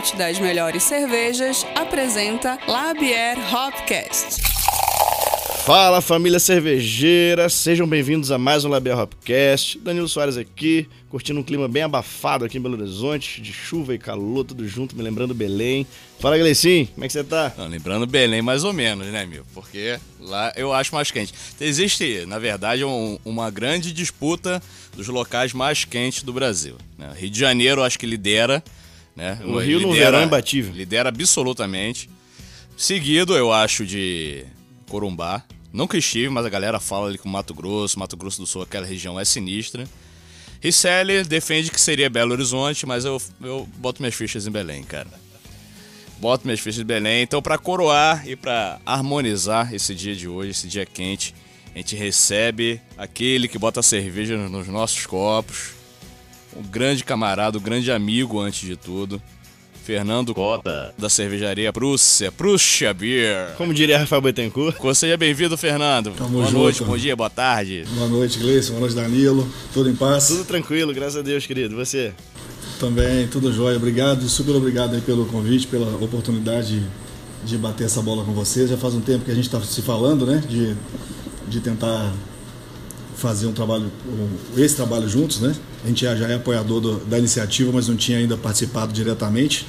Malte, das melhores cervejas, apresenta Labier Hopcast. Fala família cervejeira, sejam bem-vindos a mais um Labier Hopcast. Danilo Soares aqui, curtindo um clima bem abafado aqui em Belo Horizonte, de chuva e calor, tudo junto, me lembrando Belém. Fala Gleicinho, como é que você tá? Não, lembrando Belém mais ou menos, né, meu? Porque lá eu acho mais quente. Existe, na verdade, um, uma grande disputa dos locais mais quentes do Brasil. Né? Rio de Janeiro acho que lidera né? O Rio lidera, no verão é imbatível. Lidera absolutamente. Seguido, eu acho, de Corumbá. Nunca estive, mas a galera fala ali com Mato Grosso, Mato Grosso do Sul, aquela região é sinistra. Ricelli defende que seria Belo Horizonte, mas eu, eu boto minhas fichas em Belém, cara. Boto minhas fichas em Belém. Então, para coroar e para harmonizar esse dia de hoje, esse dia quente, a gente recebe aquele que bota cerveja nos nossos copos, um grande camarada, um grande amigo antes de tudo. Fernando Cota, da cervejaria Prússia, Prússia Beer. Como diria Rafael Bettencourt. Seja bem-vindo, Fernando. Tamo boa junto. noite, bom dia, boa tarde. Boa noite, Gleison. Boa noite, Danilo. Tudo em paz? Tudo tranquilo, graças a Deus, querido. Você? Também, tudo jóia. Obrigado, super obrigado aí pelo convite, pela oportunidade de bater essa bola com vocês. Já faz um tempo que a gente está se falando, né? De, de tentar fazer um trabalho, esse trabalho juntos, né? A gente já é apoiador do, da iniciativa, mas não tinha ainda participado diretamente.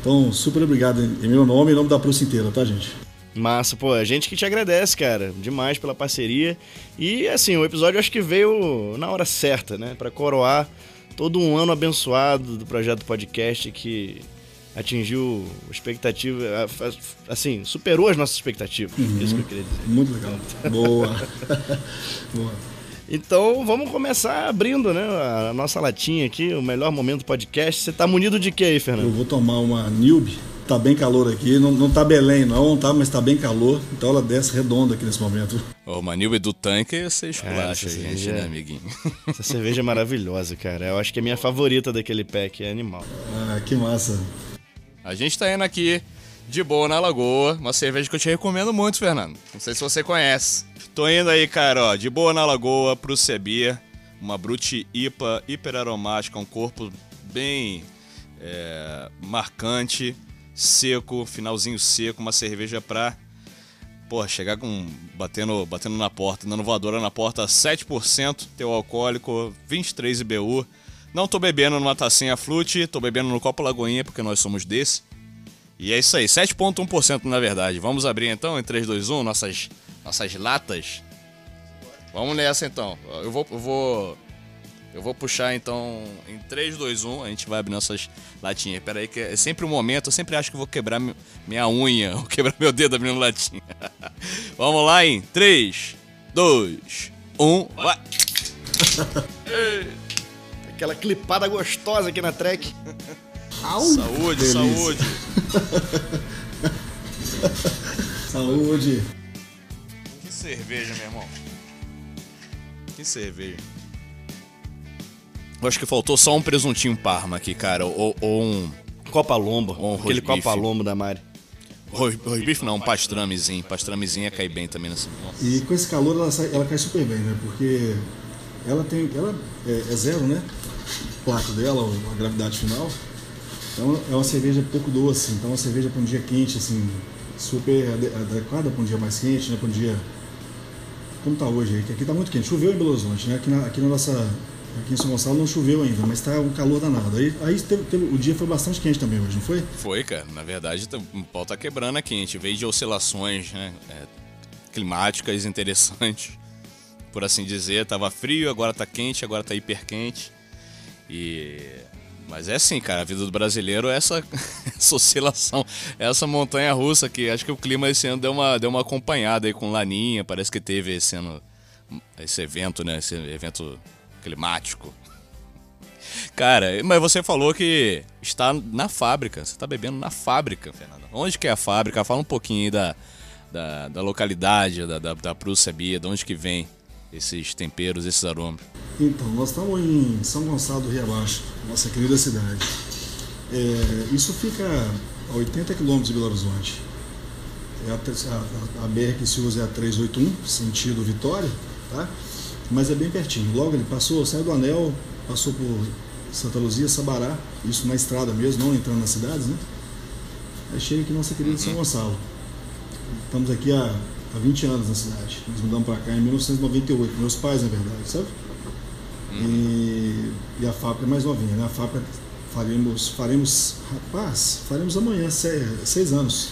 Então, super obrigado em meu nome e em nome da Prússia inteira, tá, gente? Massa, pô, a gente que te agradece, cara, demais pela parceria. E assim, o episódio acho que veio na hora certa, né? Para coroar todo um ano abençoado do projeto podcast que atingiu expectativa, assim, superou as nossas expectativas. Uhum. Isso que eu queria dizer. Muito legal. Boa. Boa. Então vamos começar abrindo, né? A nossa latinha aqui, o melhor momento do podcast. Você tá munido de quê aí, Fernando? Eu vou tomar uma Newbie. Tá bem calor aqui, não, não tá Belém não, tá? Mas tá bem calor, então ela desce redonda aqui nesse momento. Ô, uma Newbie do tanque, você esculacha a gente, né, amiguinho? Essa cerveja é maravilhosa, cara. Eu acho que é a minha favorita daquele pack, é animal. Ah, que massa. A gente tá indo aqui de boa na Lagoa, uma cerveja que eu te recomendo muito, Fernando. Não sei se você conhece. Tô indo aí, cara, ó, de boa na Lagoa pro Sebia, uma Brute IPA hiper aromática, um corpo bem é, marcante, seco, finalzinho seco, uma cerveja pra porra, chegar com batendo, batendo na porta, dando voadora na porta, 7% teu alcoólico, 23 IBU. Não tô bebendo numa tacinha flute, tô bebendo no copo Lagoinha, porque nós somos desse. E é isso aí, 7,1% na verdade. Vamos abrir então em 3, 2, 1 nossas, nossas latas. Vamos nessa então. Eu vou, eu vou, eu vou puxar então em 3, 2, 1. A gente vai abrir nossas latinhas. Pera aí, que é sempre o um momento. Eu sempre acho que vou quebrar minha unha, vou quebrar meu dedo abrindo latinha. Vamos lá em 3, 2, 1, vai! Aquela clipada gostosa aqui na track. Au, saúde, delícia. saúde. saúde. Que cerveja, meu irmão. Que cerveja. Eu acho que faltou só um presuntinho parma aqui, cara. Ou, ou um. Copa Lombo. Ou um aquele Copa Lombo da Mari. Rosbife não, um pastramezinho. Pastramezinho ia cair bem também nessa. E com esse calor ela, sai, ela cai super bem, né? Porque ela tem. Ela é, é zero, né? O plato dela, a gravidade final. Então é uma cerveja pouco doce, então é uma cerveja para um dia quente, assim, super adequada para um dia mais quente, né? Para um dia. Como está hoje? Aqui está muito quente. Choveu em Belo Horizonte, né? Aqui na, aqui na nossa. Aqui em São Gonçalo não choveu ainda, mas está um calor danado. Aí, aí teve, teve, o dia foi bastante quente também hoje, não foi? Foi, cara. Na verdade, o pau tá quebrando aqui. A gente veio de oscilações né? É, climáticas interessantes, por assim dizer. Tava frio, agora tá quente, agora tá hiper quente. E mas é assim, cara, a vida do brasileiro é essa, essa oscilação, essa montanha russa que acho que o clima esse ano deu uma, deu uma acompanhada aí com Laninha, parece que teve esse ano esse evento, né? Esse evento climático. Cara, mas você falou que está na fábrica. Você está bebendo na fábrica, Fernanda. Onde que é a fábrica? Fala um pouquinho aí da, da, da localidade, da, da, da Prússia Bia, de onde que vem esses temperos, esses aromas. Então, nós estamos em São Gonçalo do Rio Abaixo, nossa querida cidade. É, isso fica a 80 quilômetros de Belo Horizonte. É a, a, a, BR que se usa é a 381, sentido Vitória, tá? mas é bem pertinho. Logo ele passou, saiu do anel, passou por Santa Luzia, Sabará, isso na estrada mesmo, não entrando nas cidades, né? Aí chega aqui nossa querida São Gonçalo. Estamos aqui há, há 20 anos na cidade. Nós mudamos para cá em 1998, meus pais, na verdade, sabe? E, e, a fábrica é mais novinha, né? A fábrica faremos, faremos, rapaz, faremos amanhã, seis, seis anos.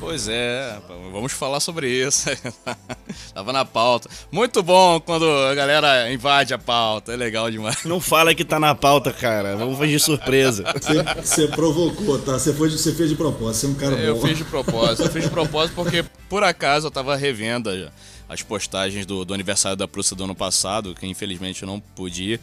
Pois é, vamos falar sobre isso. Tava na pauta. Muito bom quando a galera invade a pauta, é legal demais. Não fala que tá na pauta, cara. Vamos fazer surpresa. Você provocou, tá? Você fez de propósito, você é um cara eu bom. Eu fiz de propósito, eu fiz de propósito porque por acaso eu tava revendo as postagens do, do aniversário da Prússia do ano passado, que infelizmente eu não pude ir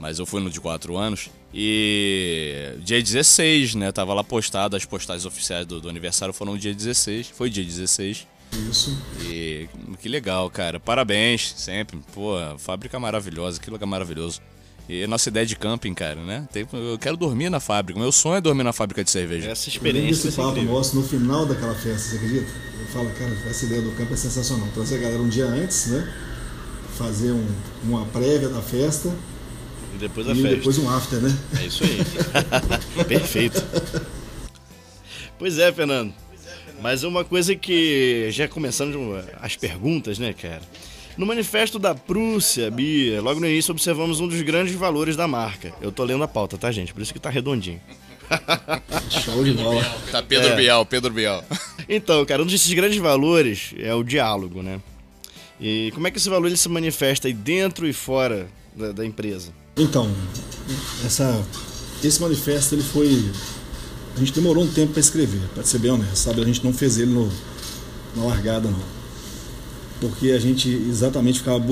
mas eu fui no de 4 anos. E dia 16, né? Tava lá postado, as postagens oficiais do, do aniversário foram dia 16. Foi dia 16. Isso. E que legal, cara. Parabéns, sempre. Pô, fábrica maravilhosa, que lugar maravilhoso. E nossa ideia de camping, cara, né? Tem, eu quero dormir na fábrica. Meu sonho é dormir na fábrica de cerveja. Essa experiência. Esse papo nosso no final daquela festa, você acredita? Eu falo, cara, essa ideia do campo é sensacional. Trazer a galera um dia antes, né? Fazer um, uma prévia da festa e depois a e festa. depois um after, né? É isso aí. Perfeito. Pois é, Fernando. Mas uma coisa que, já começando as perguntas, né, cara? No manifesto da Prússia, Bia, logo no início observamos um dos grandes valores da marca. Eu tô lendo a pauta, tá, gente? Por isso que tá redondinho. Show de bola. Tá Pedro é. Bial, Pedro Bial. Então, cara, um desses grandes valores é o diálogo, né? E como é que esse valor ele se manifesta aí dentro e fora da, da empresa? Então, essa, esse manifesto ele foi. A gente demorou um tempo para escrever, para ser bem honesto, sabe? A gente não fez ele no, na largada, não. Porque a gente exatamente ficava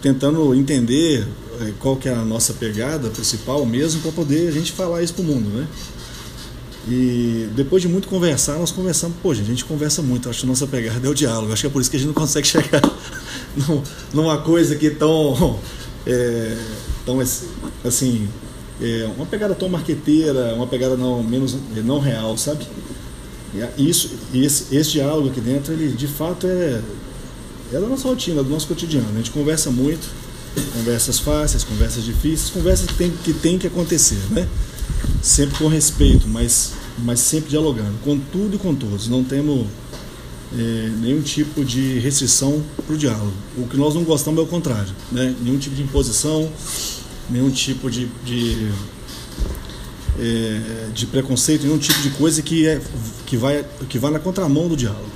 tentando entender é, qual que é a nossa pegada principal mesmo para poder a gente falar isso para o mundo, né? E depois de muito conversar, nós conversamos, pô, gente, a gente conversa muito, acho que a nossa pegada é o diálogo, acho que é por isso que a gente não consegue chegar numa coisa que tão é, então, assim, é uma pegada tão marqueteira, uma pegada não, menos não real, sabe? E isso, esse, esse diálogo aqui dentro, ele de fato é, é da nossa rotina, do nosso cotidiano. A gente conversa muito, conversas fáceis, conversas difíceis, conversas que tem que, tem que acontecer, né? Sempre com respeito, mas, mas sempre dialogando, com tudo e com todos. Não temos é, nenhum tipo de restrição para o diálogo. O que nós não gostamos é o contrário, né? nenhum tipo de imposição, nenhum tipo de, de, é, de preconceito, nenhum tipo de coisa que, é, que, vai, que vai na contramão do diálogo.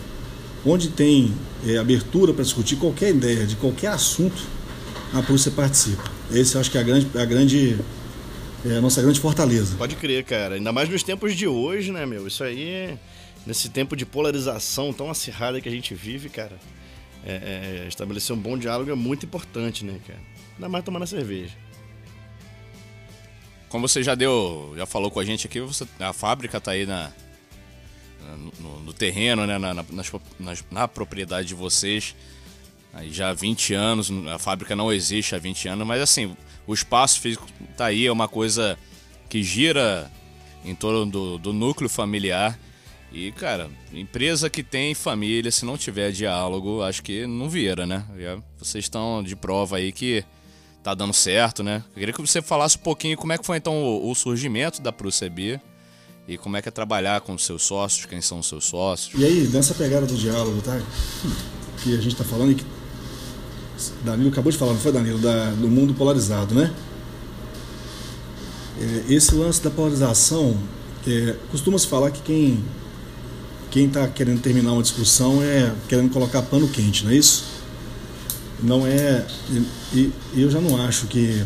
Onde tem é, abertura para discutir qualquer ideia de qualquer assunto, a polícia participa. Esse eu acho que é a grande, a grande é a nossa grande fortaleza. Pode crer, cara. Ainda mais nos tempos de hoje, né, meu? Isso aí nesse tempo de polarização tão acirrada que a gente vive, cara, é, é, estabelecer um bom diálogo é muito importante, né, cara? Ainda mais tomando a cerveja. Como você já deu, já falou com a gente aqui, você, a fábrica tá aí na, no, no terreno, né, na, na, nas, na propriedade de vocês. Aí já há 20 anos, a fábrica não existe há 20 anos, mas assim, o espaço físico tá aí, é uma coisa que gira em torno do, do núcleo familiar e, cara, empresa que tem família, se não tiver diálogo, acho que não vira, né? Vocês estão de prova aí que tá dando certo, né? Eu queria que você falasse um pouquinho como é que foi então o, surgimento da Procebia e como é que é trabalhar com os seus sócios, quem são os seus sócios. E aí, nessa pegada do diálogo, tá? Que a gente tá falando e que Danilo acabou de falar, não foi Danilo, da, do mundo polarizado, né? É, esse lance da polarização, é, costuma-se falar que quem quem está querendo terminar uma discussão é querendo colocar pano quente, não é isso? Não é. E, e eu já não acho que,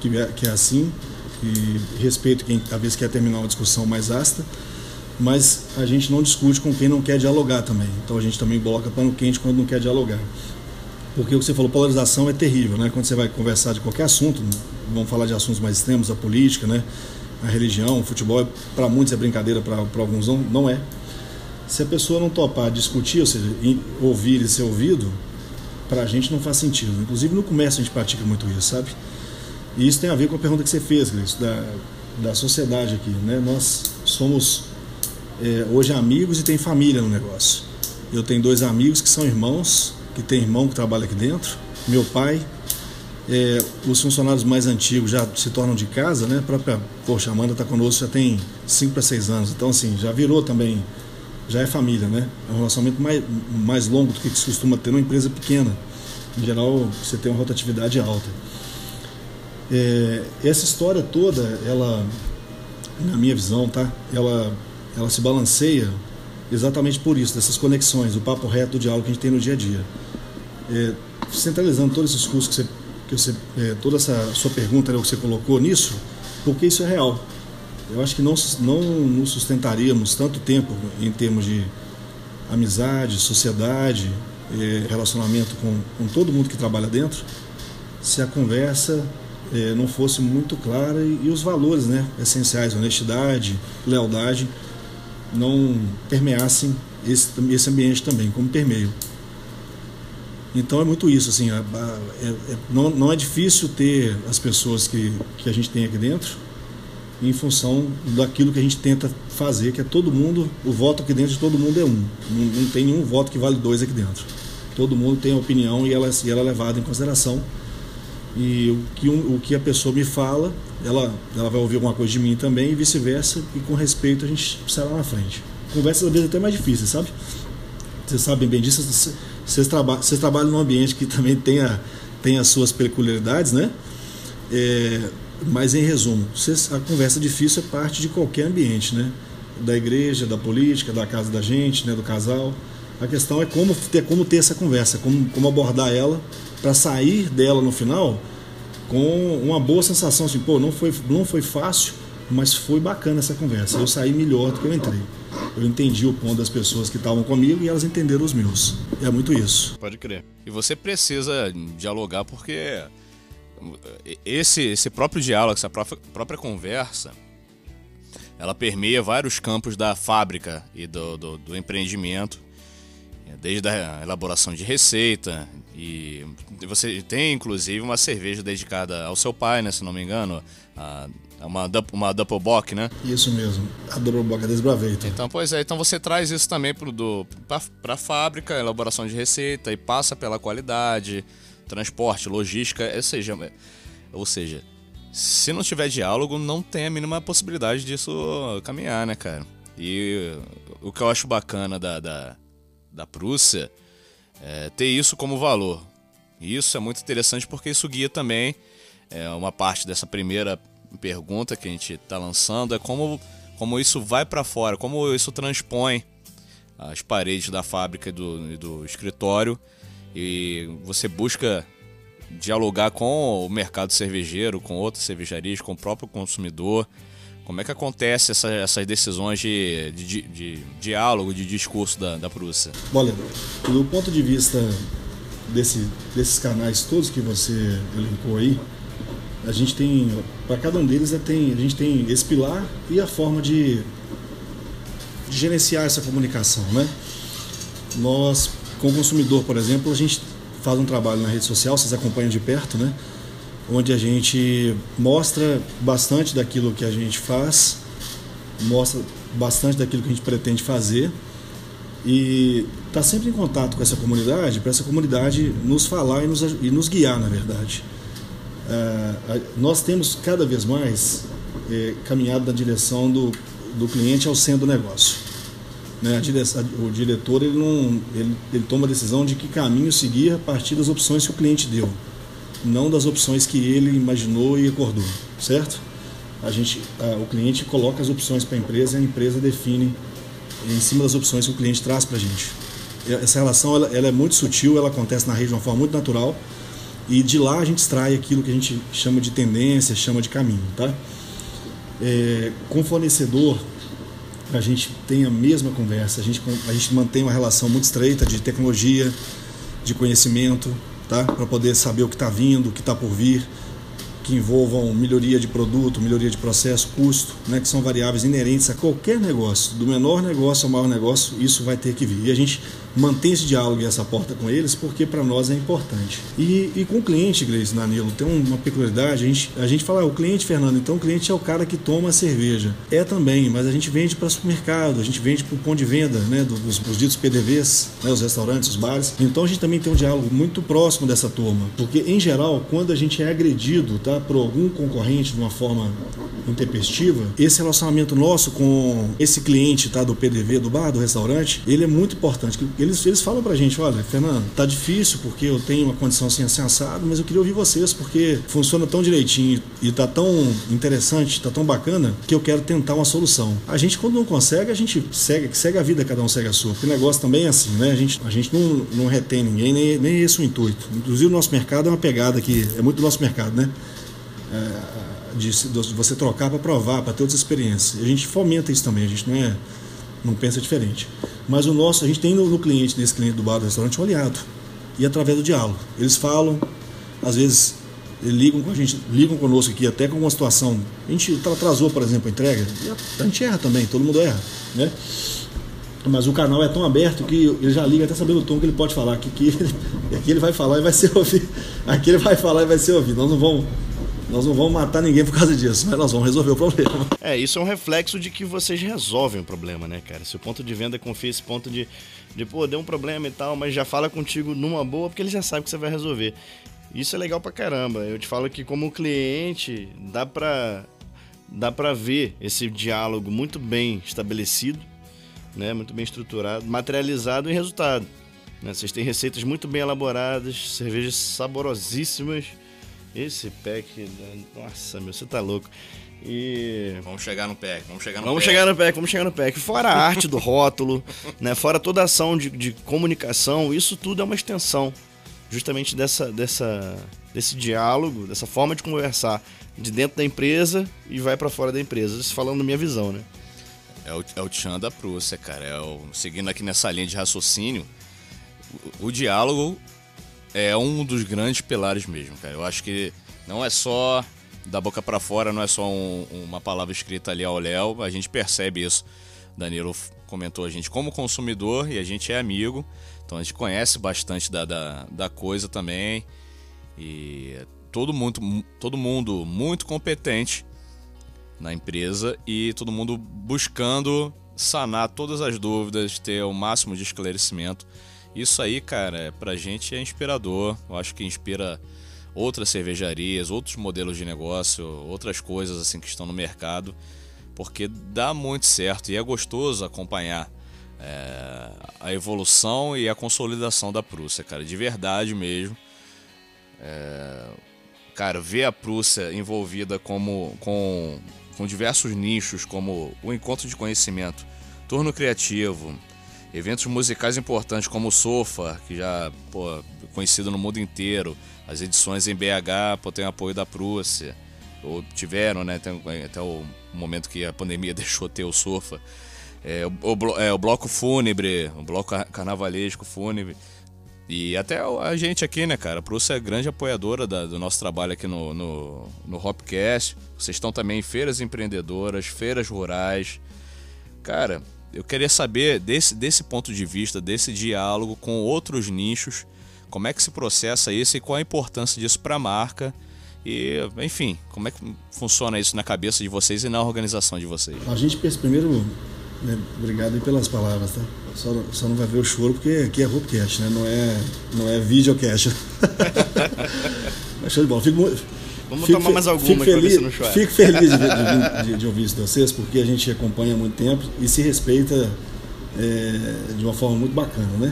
que, é, que é assim. E respeito quem talvez quer terminar uma discussão mais ácida, mas a gente não discute com quem não quer dialogar também. Então a gente também coloca pano quente quando não quer dialogar. Porque o que você falou, polarização é terrível, né? Quando você vai conversar de qualquer assunto, vamos falar de assuntos mais extremos, a política, né? A religião, o futebol, para muitos é brincadeira, para alguns não, não é. Se a pessoa não topar discutir, ou seja, ouvir e ser ouvido, para a gente não faz sentido. Inclusive no comércio a gente pratica muito isso, sabe? E isso tem a ver com a pergunta que você fez, da, da sociedade aqui, né? Nós somos é, hoje amigos e tem família no negócio. Eu tenho dois amigos que são irmãos, que tem irmão que trabalha aqui dentro, meu pai, é, os funcionários mais antigos já se tornam de casa, né? A própria Poxa Amanda está conosco já tem 5 para 6 anos, então assim, já virou também, já é família, né? É um relacionamento mais, mais longo do que se costuma ter numa empresa pequena. Em geral, você tem uma rotatividade alta. É, essa história toda, ela, na minha visão, tá? Ela, ela se balanceia exatamente por isso, dessas conexões, o papo reto do diálogo que a gente tem no dia a dia. É, centralizando todos esses cursos que você, que você é, toda essa sua pergunta né, que você colocou nisso, porque isso é real. Eu acho que não, não nos sustentaríamos tanto tempo em termos de amizade, sociedade, é, relacionamento com, com todo mundo que trabalha dentro, se a conversa é, não fosse muito clara e, e, os valores né, essenciais, honestidade, lealdade, não permeassem esse, esse ambiente também, como permeio. Então é muito isso, assim, é, é, não, não é difícil ter as pessoas que, que a gente tem aqui dentro em função daquilo que a gente tenta fazer, que é todo mundo, o voto aqui dentro de todo mundo é um. Não, não tem nenhum voto que vale dois aqui dentro. Todo mundo tem a opinião e ela, e ela é levada em consideração. E o que, um, o que a pessoa me fala, ela, ela vai ouvir alguma coisa de mim também e vice-versa, e com respeito a gente sai lá na frente. Conversas às vezes até mais difíceis, sabe? Vocês sabem bem disso, vocês, traba vocês trabalham num ambiente que também tem, a, tem as suas peculiaridades, né? É, mas em resumo, a conversa difícil é parte de qualquer ambiente, né? Da igreja, da política, da casa da gente, né? do casal. A questão é como ter, como ter essa conversa, como, como abordar ela para sair dela no final com uma boa sensação assim, pô, não foi, não foi fácil, mas foi bacana essa conversa. Eu saí melhor do que eu entrei. Eu entendi o ponto das pessoas que estavam comigo e elas entenderam os meus. É muito isso. Pode crer. E você precisa dialogar porque esse, esse próprio diálogo, essa própria, própria conversa, ela permeia vários campos da fábrica e do, do, do empreendimento desde a elaboração de receita e você tem inclusive uma cerveja dedicada ao seu pai, né, se não me engano, a, uma, uma Double Bock, né? Isso mesmo, a Double Bock, a Desbraveita. Então, pois é, então você traz isso também para a fábrica, elaboração de receita e passa pela qualidade, transporte, logística, ou seja, ou seja, se não tiver diálogo, não tem a mínima possibilidade disso caminhar, né, cara? E o que eu acho bacana da, da da Prússia, é, ter isso como valor. Isso é muito interessante porque isso guia também é, uma parte dessa primeira pergunta que a gente está lançando, é como, como isso vai para fora, como isso transpõe as paredes da fábrica e do, e do escritório e você busca dialogar com o mercado cervejeiro, com outras cervejarias, com o próprio consumidor, como é que acontece essa, essas decisões de, de, de, diálogo, de discurso da, da Prússia? Olha, do ponto de vista desse, desses canais todos que você elencou aí, a gente tem, para cada um deles, é, a gente tem esse pilar e a forma de, de gerenciar essa comunicação, né? Nós, com o consumidor, por exemplo, a gente faz um trabalho na rede social, vocês acompanham de perto, né? onde a gente mostra bastante daquilo que a gente faz, mostra bastante daquilo que a gente pretende fazer e está sempre em contato com essa comunidade, para essa comunidade nos falar e nos, e nos guiar, na verdade. É, nós temos cada vez mais é, caminhado na direção do, do cliente ao centro do negócio. Né? Direção, o diretor ele, não, ele, ele toma a decisão de que caminho seguir a partir das opções que o cliente deu não das opções que ele imaginou e acordou, certo? A gente, a, o cliente coloca as opções para a empresa e a empresa define em cima das opções que o cliente traz para a gente. Essa relação ela, ela, é muito sutil, ela acontece na rede de uma forma muito natural e de lá a gente extrai aquilo que a gente chama de tendência, chama de caminho, tá? É, com fornecedor a gente tem a mesma conversa, a gente, a gente mantém uma relação muito estreita de tecnologia, de conhecimento, tá? Para poder saber o que está vindo, o que está por vir que envolvam melhoria de produto, melhoria de processo, custo, né, que são variáveis inerentes a qualquer negócio, do menor negócio ao maior negócio, isso vai ter que vir. E a gente mantém esse diálogo e essa porta com eles porque para nós é importante. E, e com o cliente, Grace Danilo, tem uma peculiaridade, a gente, a gente fala, ah, o cliente, Fernando, então o cliente é o cara que toma a cerveja. É também, mas a gente vende para supermercado, a gente vende para o ponto de venda né, dos, dos ditos PDVs, né, os restaurantes, os bares. Então a gente também tem um diálogo muito próximo dessa turma, porque em geral, quando a gente é agredido tá, por algum concorrente de uma forma intempestiva, esse relacionamento nosso com esse cliente tá, do PDV, do bar, do restaurante, ele é muito importante eles, eles falam pra gente, olha, Fernando, tá difícil porque eu tenho uma condição assim, assim assado, mas eu queria ouvir vocês porque funciona tão direitinho e tá tão interessante, tá tão bacana, que eu quero tentar uma solução. A gente, quando não consegue, a gente segue, segue a vida, cada um segue a sua. Porque o negócio também é assim, né? A gente, a gente não, não retém ninguém, nem, nem esse o intuito. Inclusive, o nosso mercado é uma pegada que é muito do nosso mercado, né? É, de, de você trocar para provar, para ter outras experiências. A gente fomenta isso também, a gente não é não pensa diferente. Mas o nosso, a gente tem no, no cliente, nesse cliente do bar do restaurante, um aliado. E através do diálogo. Eles falam, às vezes ligam com a gente, ligam conosco aqui até com uma situação. A gente atrasou, por exemplo, a entrega, a gente erra também, todo mundo erra, né? Mas o canal é tão aberto que ele já liga até sabendo o tom que ele pode falar. Que, que aqui ele vai falar e vai ser ouvido. Aqui ele vai falar e vai ser ouvido. Nós não vamos nós não vamos matar ninguém por causa disso, mas nós vamos resolver o problema. É, isso é um reflexo de que vocês resolvem o problema, né, cara? Se o ponto de venda confia esse ponto de, de, pô, deu um problema e tal, mas já fala contigo numa boa, porque ele já sabe que você vai resolver. Isso é legal pra caramba. Eu te falo que como cliente, dá pra, dá pra ver esse diálogo muito bem estabelecido, né, muito bem estruturado, materializado em resultado. Né? Vocês têm receitas muito bem elaboradas, cervejas saborosíssimas, esse pack, nossa, meu, você tá louco. E. Vamos chegar no pack, vamos chegar no vamos pack. chegar no pack, vamos chegar no pack. Fora a arte do rótulo, né? Fora toda a ação de, de comunicação, isso tudo é uma extensão justamente dessa, dessa, desse diálogo, dessa forma de conversar de dentro da empresa e vai para fora da empresa. Isso falando da minha visão, né? É o, é o tchan da Prússia, cara. É o, seguindo aqui nessa linha de raciocínio, o, o diálogo é um dos grandes pilares mesmo, cara. Eu acho que não é só da boca para fora, não é só um, uma palavra escrita ali ao léu, a gente percebe isso. Danilo comentou a gente como consumidor e a gente é amigo, então a gente conhece bastante da, da, da coisa também. E todo mundo, todo mundo muito competente na empresa e todo mundo buscando sanar todas as dúvidas, ter o máximo de esclarecimento isso aí, cara, pra gente é inspirador. Eu acho que inspira outras cervejarias, outros modelos de negócio, outras coisas assim que estão no mercado, porque dá muito certo e é gostoso acompanhar é, a evolução e a consolidação da Prússia, cara, de verdade mesmo. É, cara, ver a Prússia envolvida como, com, com diversos nichos, como o encontro de conhecimento, turno criativo, eventos musicais importantes como o Sofa, que já pô, conhecido no mundo inteiro, as edições em BH pô, tem apoio da Prússia, ou tiveram, né, até, o momento que a pandemia deixou ter o Sofa. É, o, é, o bloco fúnebre, o bloco carnavalesco fúnebre. E até a gente aqui, né, cara? A Prússia é grande apoiadora da, do nosso trabalho aqui no, no, no Hopcast. Vocês estão também em feiras empreendedoras, feiras rurais. Cara, eu queria saber desse, desse ponto de vista, desse diálogo com outros nichos, como é que se processa isso e qual a importância disso para a marca. E, enfim, como é que funciona isso na cabeça de vocês e na organização de vocês? A gente primeiro, né, obrigado pelas palavras, tá? Só, só não vai ver o choro porque aqui é Roopcast, né? Não é, não é videocast. Mas show de bola. Fico, Vamos fico, tomar mais alguma fico feliz, Fico feliz de, de, de, de, ouvir isso de vocês, porque a gente acompanha há muito tempo e se respeita é, de uma forma muito bacana, né?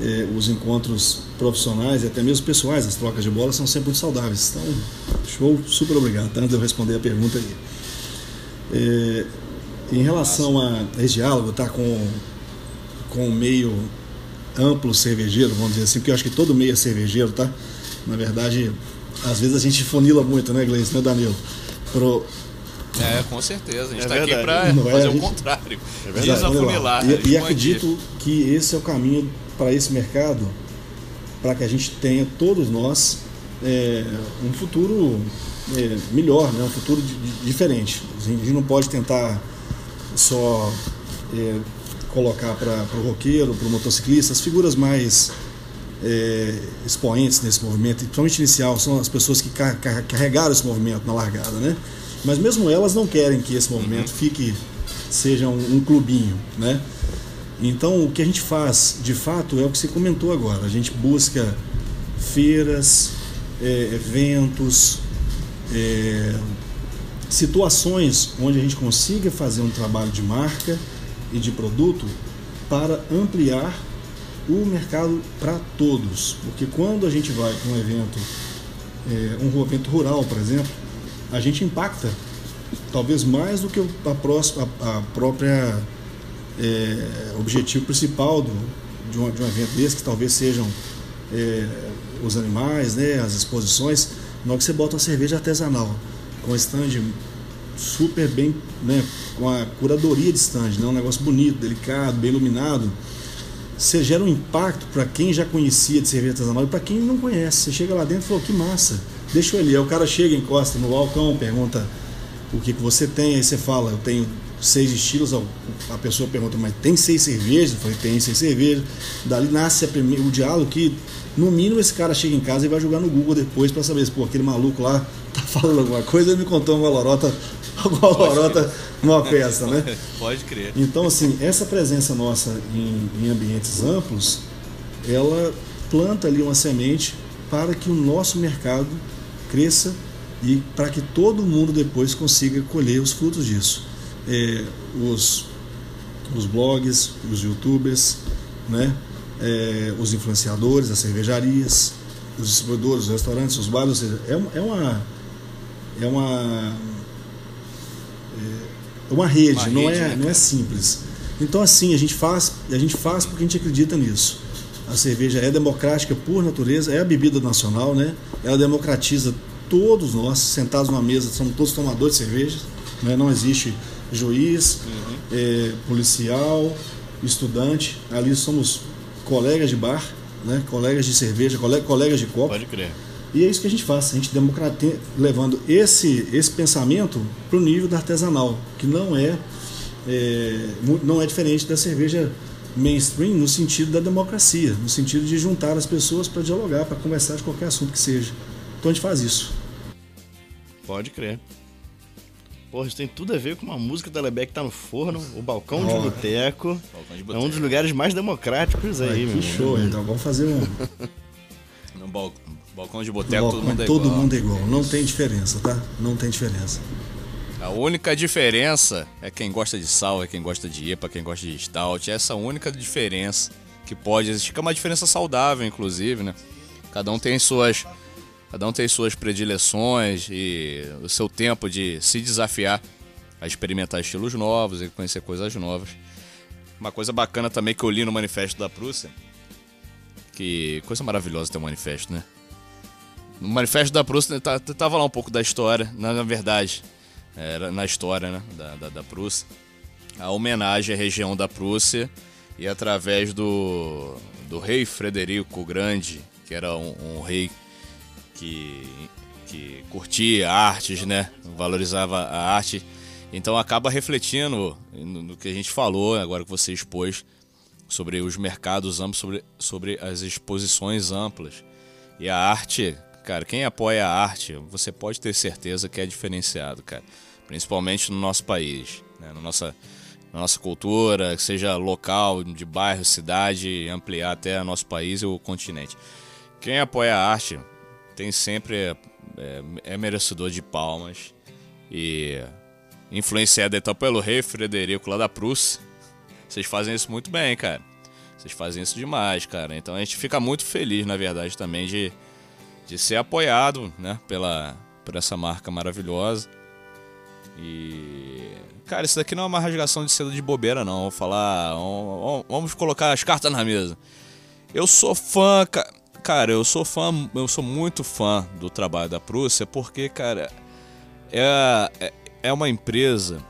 É, os encontros profissionais e até mesmo pessoais, as trocas de bola são sempre muito saudáveis. Então, show, super obrigado, tá? antes de eu responder a pergunta aí. É, em relação a esse diálogo, tá com, com o meio amplo cervejeiro, vamos dizer assim, porque eu acho que todo meio é cervejeiro, tá? Na verdade, às vezes a gente funila muito, né, Gleice, né, Danilo? Pro... É, com certeza. A gente está é aqui para fazer é, o contrário. É Desafunilar. E, e acredito que esse é o caminho para esse mercado para que a gente tenha, todos nós, é, um futuro é, melhor, né? um futuro de, de, diferente. A gente não pode tentar só é, colocar para o roqueiro, para o motociclista, as figuras mais é, expoentes nesse movimento, principalmente inicial, são as pessoas que car carregaram esse movimento na largada, né? Mas mesmo elas não querem que esse movimento fique, seja um, um clubinho, né? Então o que a gente faz, de fato, é o que você comentou agora. A gente busca feiras, é, eventos, é, situações onde a gente consiga fazer um trabalho de marca e de produto para ampliar o mercado para todos. Porque quando a gente vai para um evento, é, um evento rural, por exemplo, a gente impacta talvez mais do que a, próxima, a, própria é, objetivo principal do, de, um, de um evento desse, que talvez sejam é, os animais, né, as exposições, na hora que você bota uma cerveja artesanal, com stand super bem, né, com a curadoria de stand, né, um negócio bonito, delicado, bem iluminado, você gera um impacto para quem já conhecia de cerveja artesanal e para quem não conhece. Você chega lá dentro e fala, que massa, deixa eu ali. Aí o cara chega, encosta no balcão, pergunta o que, que você tem, aí você fala, eu tenho seis estilos, a pessoa pergunta, mas tem seis cervejas? Eu falei, tem seis cervejas. Dali nasce primeira, o diálogo que, no mínimo, esse cara chega em casa e vai jogar no Google depois para saber se pô, aquele maluco lá tá falando alguma coisa, ele me contou uma lorota, uma lorota numa festa, né? Pode crer. Então, assim, essa presença nossa em, em ambientes amplos, ela planta ali uma semente para que o nosso mercado cresça e para que todo mundo depois consiga colher os frutos disso. É, os, os blogs, os youtubers, né? É, os influenciadores, as cervejarias, os distribuidores, os restaurantes, os bares, ou seja, é, é uma é uma é uma rede, uma não rede, é né, não é simples. Então assim a gente faz a gente faz porque a gente acredita nisso. A cerveja é democrática por natureza, é a bebida nacional, né? Ela democratiza todos nós sentados numa mesa, somos todos tomadores de cerveja, né? não existe juiz, uhum. é, policial, estudante, ali somos colegas de bar, né? colegas de cerveja, colegas de copo. Pode crer. E é isso que a gente faz, a gente democratiza, levando esse, esse pensamento para o nível da artesanal, que não é, é, não é diferente da cerveja mainstream no sentido da democracia, no sentido de juntar as pessoas para dialogar, para conversar de qualquer assunto que seja. Então a gente faz isso. Pode crer. Porra, isso tem tudo a ver com uma música da Lebeck que tá no forno, o Balcão, oh. de, Boteco. É um dos lugares mais democráticos aí, Ai, meu. Que show, então vamos fazer um. Balcão de Boteco todo mundo é todo igual. mundo é igual. Não tem diferença, tá? Não tem diferença. A única diferença é quem gosta de sal, é quem gosta de IPA, quem gosta de stout. Essa é a única diferença que pode existir, que é uma diferença saudável, inclusive, né? Cada um tem suas Cada um tem suas predileções e o seu tempo de se desafiar a experimentar estilos novos e conhecer coisas novas. Uma coisa bacana também que eu li no manifesto da Prússia, que coisa maravilhosa ter um manifesto, né? No manifesto da Prússia tá, tava lá um pouco da história, na, na verdade, era na história né, da, da, da Prússia, a homenagem à região da Prússia e através do, do rei Frederico Grande, que era um, um rei que, que curtia artes, né? Valorizava a arte. Então acaba refletindo no que a gente falou, agora que você expôs, sobre os mercados amplos, sobre, sobre as exposições amplas. E a arte, cara, quem apoia a arte, você pode ter certeza que é diferenciado, cara. Principalmente no nosso país, né? na, nossa, na nossa cultura, seja local, de bairro, cidade, ampliar até nosso país e o continente. Quem apoia a arte tem sempre é, é, merecedor de palmas e influenciado então pelo rei Frederico lá da Prússia. Vocês fazem isso muito bem, cara. Vocês fazem isso demais, cara. Então a gente fica muito feliz, na verdade, também de, de ser apoiado, né, pela por essa marca maravilhosa. E cara, isso daqui não é uma rasgação de seda de bobeira, não. Vou falar, vamos colocar as cartas na mesa. Eu sou fã, cara. Eu sou fã, eu sou muito fã do trabalho da Prússia porque, cara, é, é, é uma empresa.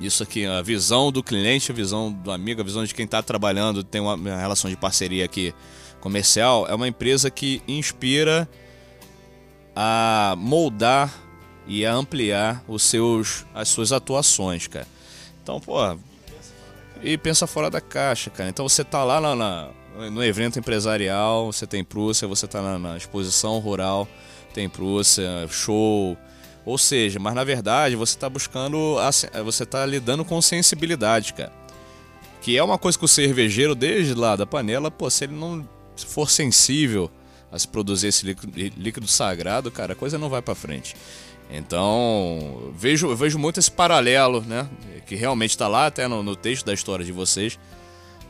Isso aqui, a visão do cliente, a visão do amigo, a visão de quem está trabalhando, tem uma, relação de parceria aqui comercial é uma empresa que inspira a moldar e a ampliar os seus, as suas atuações, cara. Então, pô, e pensa fora da caixa, cara. Então você tá lá na, na no evento empresarial, você tem Prússia, você tá na, na exposição rural, tem Prússia, show. Ou seja, mas na verdade você tá buscando, você tá lidando com sensibilidade, cara. Que é uma coisa que o cervejeiro, desde lá da panela, pô, se ele não for sensível a se produzir esse líquido, líquido sagrado, cara, a coisa não vai para frente. Então, vejo, vejo muito esse paralelo, né? Que realmente está lá até no, no, texto da história de vocês,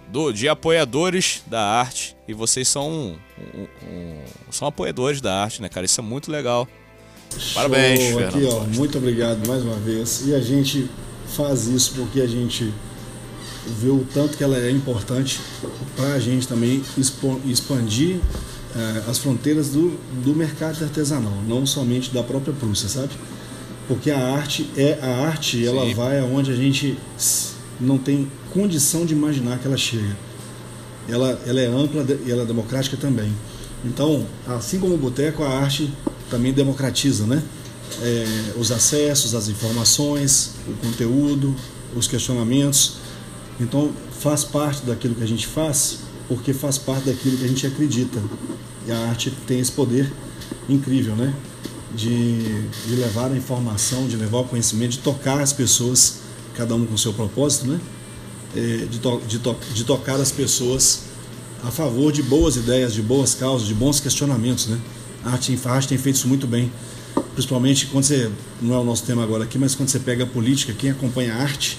do, de apoiadores da arte. E vocês são, um, um, um, são apoiadores da arte, né, cara? Isso é muito legal. Parabéns, Show, Fernando. Aqui, ó, muito obrigado mais uma vez. E a gente faz isso porque a gente vê o tanto que ela é importante para a gente também expandir uh, as fronteiras do, do mercado artesanal, não somente da própria Prússia, sabe? Porque a arte é a arte, Sim. ela vai aonde a gente não tem condição de imaginar que ela chega. Ela, ela é ampla e ela é democrática também. Então, assim como o boteco, a arte também democratiza, né? É, os acessos, as informações, o conteúdo, os questionamentos. Então, faz parte daquilo que a gente faz, porque faz parte daquilo que a gente acredita. E a arte tem esse poder incrível, né? De, de levar a informação, de levar o conhecimento, de tocar as pessoas, cada um com seu propósito, né? É, de, to, de, to, de tocar as pessoas a favor de boas ideias, de boas causas, de bons questionamentos, né? A arte, a arte tem feito isso muito bem. Principalmente quando você, não é o nosso tema agora aqui, mas quando você pega a política, quem acompanha a arte,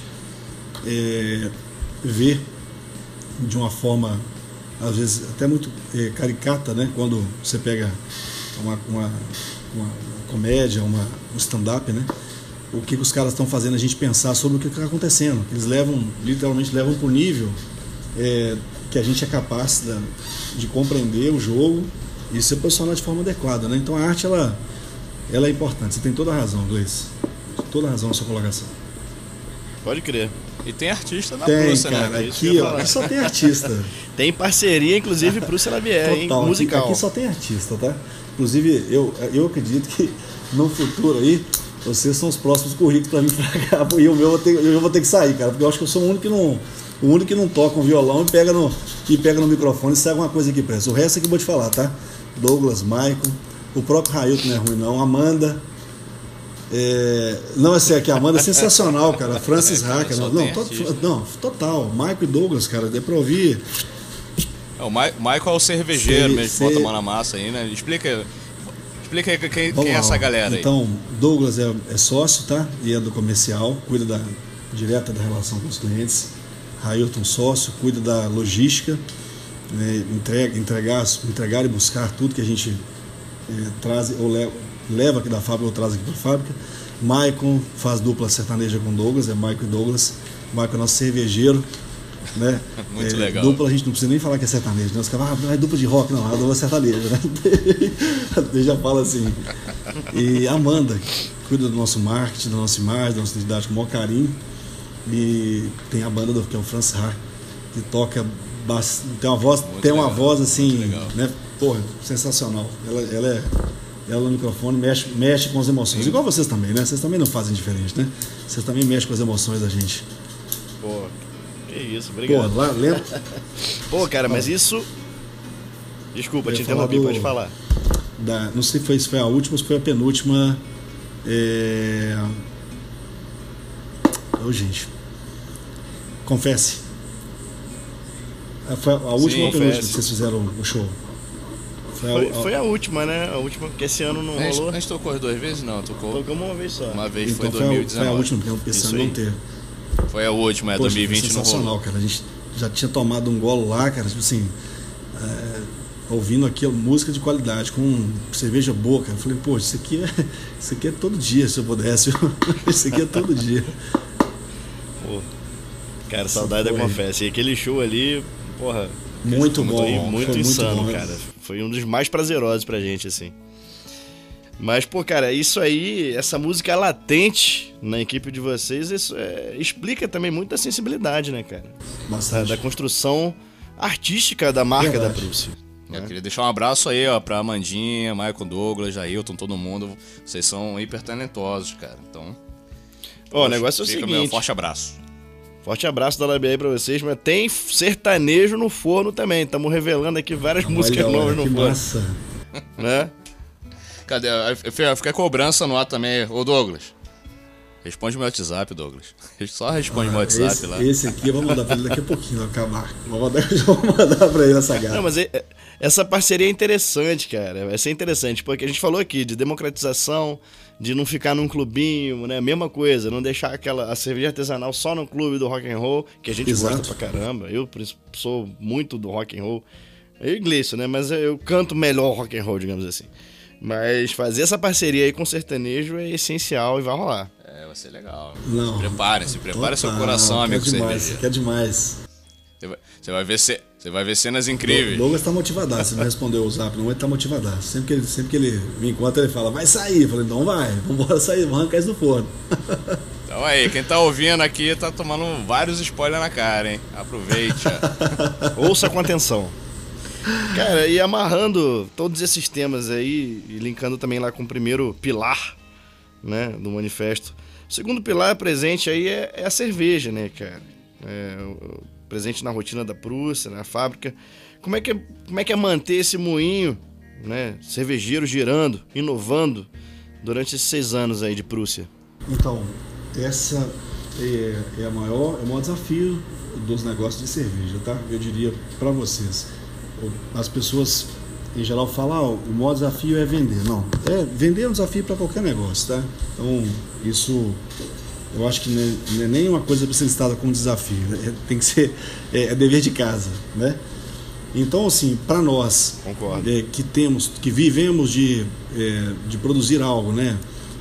é, vê de uma forma, às vezes até muito é, caricata, né? Quando você pega uma, uma, uma comédia, uma, um stand-up, né? O que, que os caras estão fazendo a gente pensar sobre o que está acontecendo. Eles levam, literalmente levam para o nível é, que a gente é capaz de compreender o jogo e se posicionar de forma adequada. Né? Então a arte ela, ela é importante. Você tem toda a razão, Gleice. Toda a razão na sua colocação. Pode crer. E tem artista na tem, Prússia, cara, né? Aqui, ó, aqui só tem artista. tem parceria, inclusive, Prússia Labier, hein? Musical. Aqui, aqui, só tem artista, tá? Inclusive, eu, eu acredito que no futuro aí, vocês são os próximos currículos para mim pra cá. E o meu eu vou, ter, eu vou ter que sair, cara. Porque eu acho que eu sou o único que não o único que não toca um violão e pega no, e pega no microfone e sai alguma coisa aqui presta. O resto é que eu vou te falar, tá? Douglas, Maicon, o próprio Railton não é ruim não, Amanda. É, não, essa aqui, a Amanda é sensacional, cara. Francis Hacker. Não, não, to, não, total. Maicon e Douglas, cara, deu pra ouvir. É, o Michael é o cervejeiro mesmo, sei. bota a mão na massa aí, né? Explica, explica aí quem, quem é essa galera aí. Então, Douglas é, é, sócio, tá? E é do comercial, cuida da direta da relação com os clientes. Ailton Sócio, cuida da logística, né, entrega, entregar, entregar e buscar tudo que a gente é, traz ou leva, leva aqui da fábrica ou traz aqui para a fábrica. Maicon faz dupla sertaneja com Douglas, é Maicon e Douglas. Maicon é nosso cervejeiro. Né? Muito é, legal. Dupla a gente não precisa nem falar que é sertanejo, né? Os caras ah, é dupla de rock, não, a dupla é sertaneja, né? Já fala assim. E Amanda, cuida do nosso marketing, da nossa imagem, da nossa identidade com o maior carinho. E tem a banda do, que é o Franz Ha, que toca tem uma voz, muito tem uma legal, voz assim, né? Porra, sensacional. Ela, ela é ela no microfone mexe, mexe com as emoções. Sim. Igual vocês também, né? Vocês também não fazem diferente, né? Vocês também mexem com as emoções da gente. Pô, que isso, obrigado. Pô, lá, lembra? Pô, cara, mas isso. Desculpa, te interrompi, pode falar. Da, não sei se foi, se foi a última ou se foi a penúltima. É... Ô, gente. Confesse. Foi a última ou que vocês fizeram o show? Foi, foi, a, foi a, última, né? A última, porque esse ano não a gente, rolou. A gente tocou as duas vezes? Não, tocou. Tocamos uma vez só. Uma vez então foi em 2019. Foi a última, porque esse ano não teve. Foi a última, é Poxa, 2020 não rolou. cara. A gente já tinha tomado um golo lá, cara, tipo assim. É, ouvindo aqui música de qualidade, com cerveja boa, cara. Eu falei, pô, isso aqui é, isso aqui é todo dia, se eu pudesse. isso aqui é todo dia. Cara, saudade da Confessa. E aquele show ali, porra. Muito bom. Muito, muito insano, muito bom, cara. Foi um dos mais prazerosos pra gente, assim. Mas, pô, cara, isso aí, essa música é latente na equipe de vocês, isso é, explica também muito da sensibilidade, né, cara? Bastante. Da, da construção artística da marca Verdade. da Prússia. Eu queria deixar um abraço aí, ó, pra Amandinha, Michael Douglas, Jailton, todo mundo. Vocês são hiper talentosos, cara. Então. Ó, o negócio é o fica seguinte. Meu forte abraço. Forte abraço da LAB aí pra vocês, mas tem sertanejo no forno também. Estamos revelando aqui várias músicas Olha, novas olha, no que forno. massa. Né? Cadê? Fica a cobrança no ar também. Ô, Douglas. Responde meu WhatsApp, Douglas. Só responde meu WhatsApp Ah, esse, lá. esse aqui eu vou mandar pra ele daqui a pouquinho, vai acabar. Vou mandar, já vou mandar pra ele essa Não, garra. mas é- é- essa parceria é interessante, cara. Vai ser interessante, porque a gente falou aqui de democratização, de não ficar num clubinho, né? Mesma coisa, não deixar aquela a cerveja artesanal só no clube do rock and roll, que a gente Exato. gosta pra caramba. Eu por isso, sou muito do rock and roll. Eu e Gleison, né? Mas eu canto melhor rock and roll, digamos assim. Mas fazer essa parceria aí com o sertanejo é essencial e vai rolar. É, vai ser legal. Não. Se preparem, se prepare seu coração, amigo quer demais, cervejeiro. quer demais. Você vai, você vai ver ce- você vai ver cenas incríveis. Douglas tá motivadaço, você não respondeu o zap, não, ele tá motivadaço. Sempre que ele, sempre que ele me encontra, ele fala, vai sair. Eu falei, então vai, vambora sair, vamos arrancar isso do forno. Então aí, quem tá ouvindo aqui tá tomando vários spoilers na cara, hein? Aproveite. Ouça com atenção. Cara, e amarrando todos esses temas aí, e linkando também lá com o primeiro pilar, né, do manifesto. O segundo pilar presente aí é, é a cerveja, né, cara? É, presente na rotina da Prússia, na fábrica. Como é que é, como é, que é manter esse moinho, né, cervejeiro girando, inovando durante esses seis anos aí de Prússia? Então, essa é, é, a maior, é o maior desafio dos negócios de cerveja, tá? Eu diria para vocês. As pessoas, em geral, falam, ah, o maior desafio é vender. Não, é, vender é um desafio para qualquer negócio, tá? Então, isso eu acho que não é, é nem uma coisa para ser listada como desafio. né? É- tem que ser, é, é dever de casa, né? Então, assim, para nós é, que temos, que vivemos de, é, de produzir algo, né?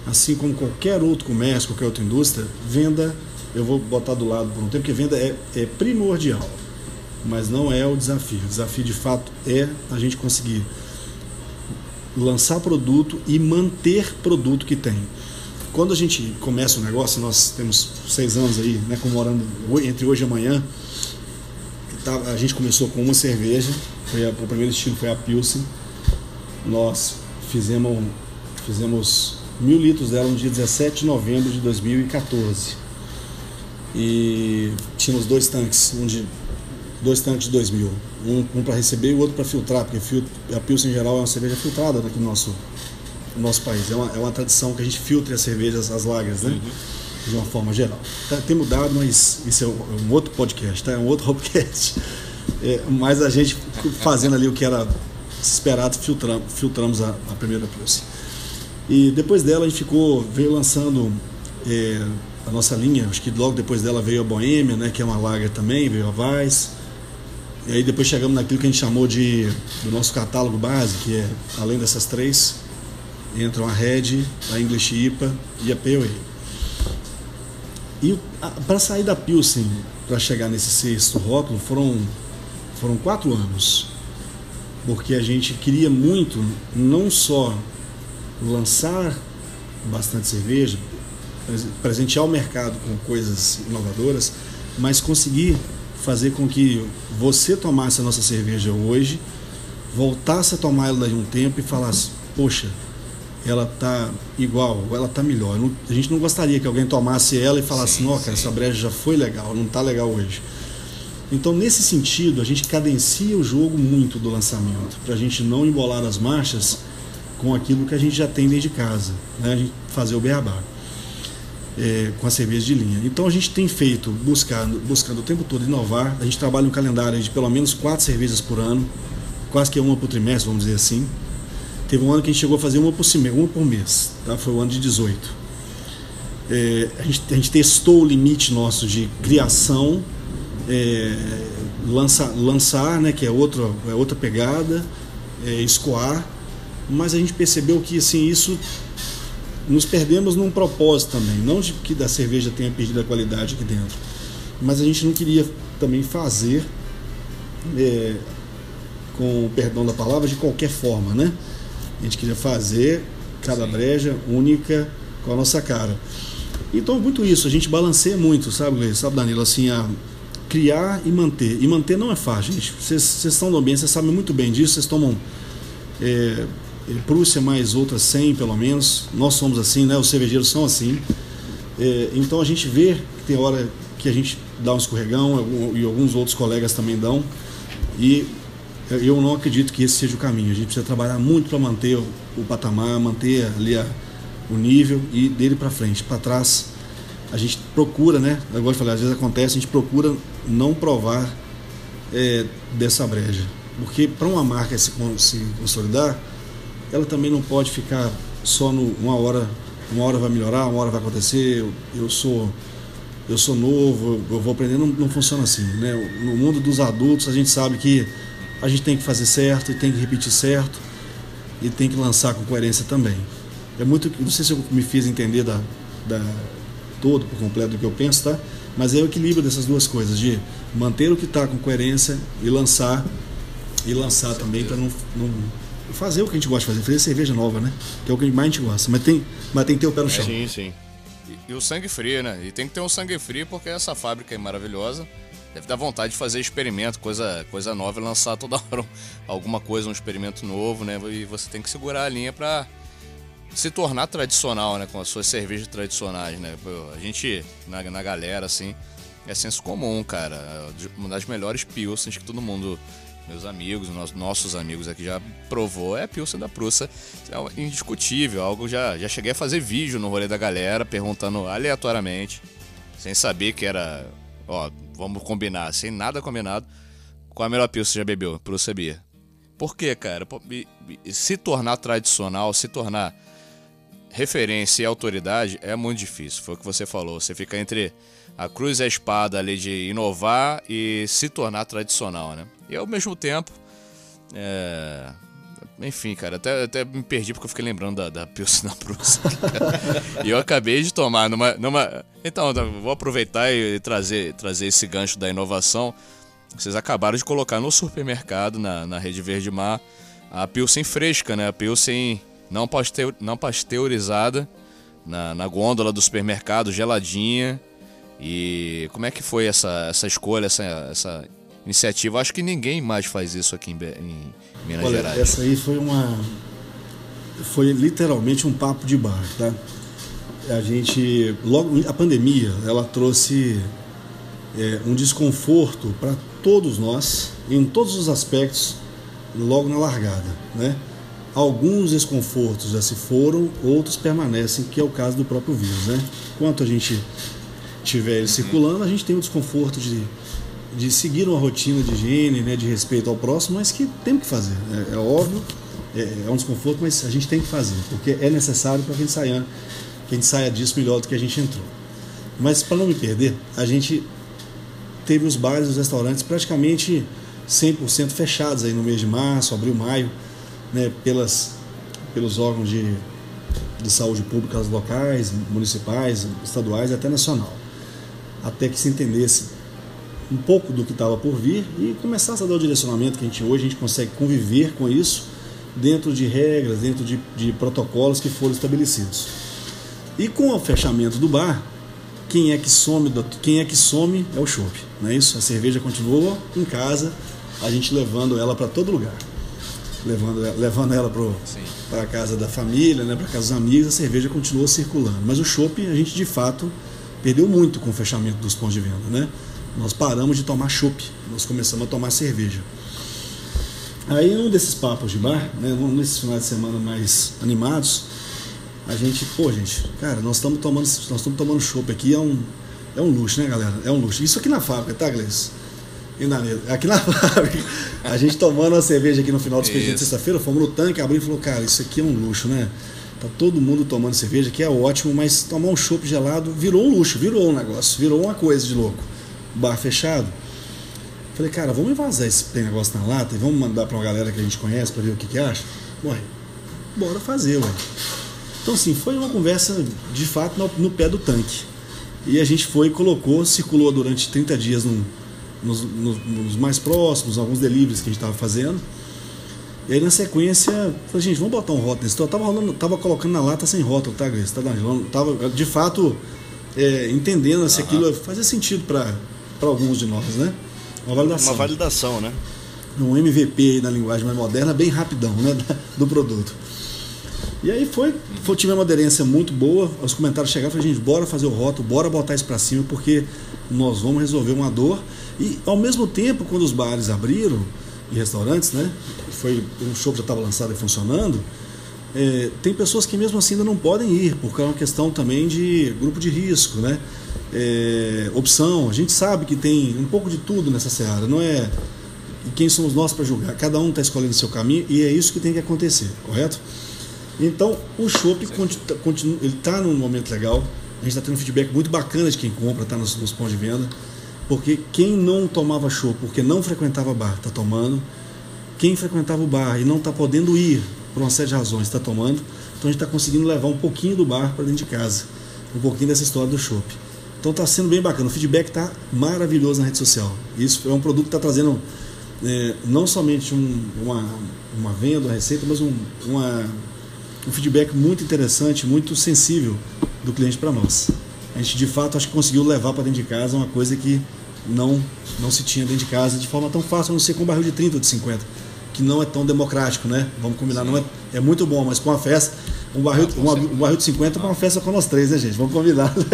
Assim como qualquer outro comércio, qualquer outra indústria, venda, eu vou botar do lado por um tempo, porque venda é, é primordial, mas não é o desafio. O desafio, de fato, é a gente conseguir lançar produto e manter produto que tem. Quando a gente começa o negócio, nós temos seis anos aí, né, comemorando entre hoje e amanhã, Tá, a gente começou com uma cerveja, foi a- o primeiro estilo foi a Pilsen. Nós fizemos, fizemos mil litros dela no dia 17 de novembro de 2014. E tínhamos dois tanques, um de dois tanques de 2000, um, um para receber e o outro para filtrar, porque a Pilsen em geral é uma cerveja filtrada aqui no nosso, no nosso país. É uma, é uma tradição que a gente filtre as cervejas, as lagras, né? De uma forma geral. Tá, tem mudado, mas isso é um, um outro podcast, tá? É um outro podcast. É, mas a gente fazendo ali o que era esperado, filtramos, filtramos a, a primeira Pilsen. E depois dela a gente ficou, veio lançando é, a nossa linha, acho que logo depois dela veio a Boêmia, né, que é uma lager também, veio a Weiss. E aí depois chegamos naquilo que a gente chamou de do nosso catálogo base, que é além dessas três, entram a Red, a English IPA e a Pale Ale. E para sair da Pilsen, para chegar nesse sexto rótulo, foram, foram quatro anos. Porque a gente queria muito, não só lançar bastante cerveja, pres- presentear o mercado com coisas inovadoras, mas conseguir fazer com que você tomasse a nossa cerveja hoje, voltasse a tomar ela a um tempo e falasse: Poxa, ela tá igual, ou ela tá melhor. Não- a gente não gostaria que alguém tomasse ela e falasse: Não, cara, essa breja já foi legal, não tá legal hoje. Então, nesse sentido, a gente cadencia o jogo muito do lançamento, para a gente não embolar as marchas com aquilo que a gente já tem desde casa, né? a gente fazer o beabá é, com a cerveja de linha. Então a gente tem feito, buscando, buscando o tempo todo inovar. A gente trabalha um calendário de pelo menos quatro cervejas por ano, quase que uma por trimestre, vamos dizer assim. Teve um ano que a gente chegou a fazer uma por, cime- uma por mês, tá? foi o ano de 18. É, a, gente, a gente testou o limite nosso de criação, é, lança, lançar, né, que é outra, é outra pegada, é, escoar, mas a gente percebeu que assim, isso nos perdemos num propósito também, não de que da cerveja tenha perdido a qualidade aqui dentro, mas a gente não queria também fazer, é, com o perdão da palavra, de qualquer forma, né? A gente queria fazer cada breja única com a nossa cara. Então, muito isso, a gente balanceia muito, sabe, Gleice? Sabe, Danilo? Assim, a, criar e manter. E manter não é fácil, gente. Vocês estão no ambiente, vocês sabem muito bem disso, vocês tomam é, Prússia mais outras 100 pelo menos. Nós somos assim, né? Os cervejeiros são assim. É, então a gente vê que tem hora que a gente dá um escorregão e alguns outros colegas também dão. E eu não acredito que esse seja o caminho. A gente precisa trabalhar muito para manter o, patamar, manter ali a, o nível e dele para frente, para trás. A gente procura, né? Agora eu falei, às vezes acontece, a gente procura não provar é, dessa breja. Porque para uma marca se, se consolidar, ela também não pode ficar só no uma hora, uma hora vai melhorar, uma hora vai acontecer. Eu, eu sou eu sou novo, eu vou aprender, não, não funciona assim, né? No mundo dos adultos a gente sabe que a gente tem que fazer certo e tem que repetir certo e tem que lançar com coerência também. É muito, não sei se eu me fiz entender da, da todo por completo do que eu penso, tá? Mas é o equilíbrio dessas duas coisas de manter o que está com coerência e lançar e lançar também para não, não fazer o que a gente gosta de fazer, fazer cerveja nova, né? Que é o que mais a gente gosta. Mas tem, mas tem que ter o pé no chão. sim, sim. E, e, o sangue frio, né? E tem que ter um sangue frio porque essa fábrica é maravilhosa. Deve dar vontade de fazer experimento, coisa, coisa nova lançar toda hora alguma coisa, um experimento novo, né? E você tem que segurar a linha para se tornar tradicional, né? Com as suas cervejas tradicionais, né? A gente, na, na galera, assim, é senso comum, cara. Uma das melhores pilsens que todo mundo meus amigos, nossos amigos aqui já provou, é a Pilsen da Prussa. É indiscutível, algo já, já cheguei a fazer vídeo no rolê da galera, perguntando aleatoriamente, sem saber que era, ó, vamos combinar, sem nada combinado, qual a melhor Pilsen você já bebeu? Prussa Beer. Por quê, cara? Se tornar tradicional, se tornar referência e autoridade é muito difícil. Foi o que você falou. Você fica entre a cruz e a espada ali de inovar e se tornar tradicional, né? E ao mesmo tempo, é... enfim, cara, até, até me perdi porque eu fiquei lembrando da, da Pilsen na Prússia. e eu acabei de tomar numa, numa... Então, vou aproveitar e trazer, trazer esse gancho da inovação. Vocês acabaram de colocar no supermercado, na, na Rede Verde Mar, a Pilsen fresca, né? A Pilsen não, pasteur, não pasteurizada, na, na gôndola do supermercado, geladinha. E como é que foi essa, essa escolha, essa, essa iniciativa? Acho que ninguém mais faz isso aqui em, em Minas Olha, Gerais. Essa aí foi uma. Foi literalmente um papo de bar, tá? A gente. Logo, a pandemia, ela trouxe é, um desconforto para todos nós, em todos os aspectos, logo na largada, né? Alguns desconfortos já se foram, outros permanecem, que é o caso do próprio vírus, né? Enquanto a gente tiver ele circulando, a gente tem o desconforto de, de seguir uma rotina de higiene, né, de respeito ao próximo, mas que tem que fazer. É, é óbvio, é, é, um desconforto, mas a gente tem que fazer, porque é necessário para que a gente saia, disso melhor do que a gente entrou. Mas para não me perder, a gente teve os bares e os restaurantes praticamente 100% fechados aí no mês de março, abril, maio, né, pelas, pelos órgãos de, de saúde pública locais, municipais, estaduais e até nacional até que se entendesse um pouco do que estava por vir e começasse a dar o direcionamento que a gente hoje a gente consegue conviver com isso dentro de regras, dentro de, de protocolos que foram estabelecidos. E com o fechamento do bar, quem é que some, quem é que some é o chopp, não é isso? A cerveja continua em casa, a gente levando ela para todo lugar, levando, levando ela para a casa da família, né, para casa dos amigos, a cerveja continuou circulando. Mas o chopp a gente de fato perdeu muito com o fechamento dos pontos de venda, né? Nós paramos de tomar chopp, nós começamos a tomar cerveja. Aí, num desses papos de bar, né, num desses finais de semana mais animados, a gente, pô, gente, cara, nós estamos tomando, nós estamos tomando chopp aqui, é um, é um luxo, né, galera? É um luxo. Isso aqui na fábrica, tá, Gleice? E na Aqui na fábrica, a gente tomando uma cerveja aqui no final do expediente de sexta-feira, fomos no tanque, abriu e falou, cara, isso aqui é um luxo, né? Tá todo mundo tomando cerveja, que é ótimo, mas tomar um chopp gelado virou um luxo, virou um negócio, virou uma coisa de louco. Bar fechado. Falei, cara, vamos vazar esse negócio na lata e vamos mandar para uma galera que a gente conhece para ver o que, que acha? Ué, bora fazer, ué. Então, assim, foi uma conversa de fato no, no pé do tanque. E a gente foi colocou, circulou durante 30 dias no, nos, nos, nos mais próximos, alguns deliveries que a gente estava fazendo. E aí na sequência, falei, gente, vamos botar um rótulo nesse. Eu tava, rolando, tava colocando na lata sem rótulo, tá, Grace? Tá, tava de fato é, entendendo se aquilo fazia sentido para para alguns de nós, né? Uma validação. Uma validação, né? Um MVP na linguagem mais moderna, bem rapidão, né? Do produto. E aí foi, foi tive uma aderência muito boa. Os comentários chegaram e falaram, gente, bora fazer o rótulo, bora botar isso para cima, porque nós vamos resolver uma dor. E ao mesmo tempo, quando os bares abriram, e restaurantes, né? Foi um show que já estava lançado e funcionando. É, tem pessoas que mesmo assim ainda não podem ir, porque é uma questão também de grupo de risco, né? É, opção. A gente sabe que tem um pouco de tudo nessa seara, não é? Quem somos nós para julgar? Cada um está escolhendo o seu caminho e é isso que tem que acontecer, correto? Então, o shopping continua, ele está num momento legal. A gente está tendo um feedback muito bacana de quem compra, está nos, nos pontos de venda. Porque quem não tomava show porque não frequentava bar está tomando. Quem frequentava o bar e não está podendo ir por uma série de razões está tomando. Então a gente está conseguindo levar um pouquinho do bar para dentro de casa. Um pouquinho dessa história do show. Então está sendo bem bacana. O feedback está maravilhoso na rede social. Isso é um produto que está trazendo é, não somente um, uma, uma venda, uma receita, mas um, uma, um feedback muito interessante, muito sensível do cliente para nós. A gente de fato acho que conseguiu levar para dentro de casa uma coisa que não não se tinha dentro de casa de forma tão fácil, a não ser com um barril de 30 ou de 50, que não é tão democrático, né? Vamos combinar, não é, é muito bom, mas com a festa, um barril, ah, um, um barril de 50 para uma festa com nós três, né, gente? Vamos combinar.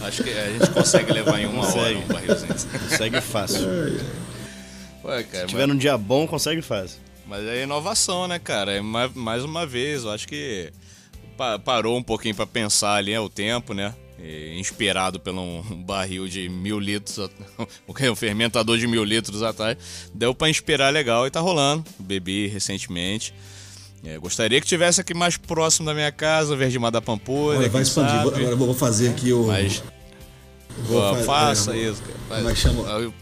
Acho que a gente consegue levar em uma consegue. hora um barrilzinho. Consegue fácil. Ué, cara, Se tiver mas... um dia bom, consegue fácil. Mas é inovação, né, cara? É mais uma vez, eu acho que parou um pouquinho para pensar ali é o tempo, né? E, inspirado pelo um barril de mil litros, um fermentador de mil litros atrás, deu para inspirar legal e tá rolando. Bebi recentemente. É, gostaria que tivesse aqui mais próximo da minha casa, Verdimar da Pampulha. Olha, vai expandir. Sabe. Agora eu vou fazer aqui o. Mas, vou faça é, isso, cara. Mas, chama...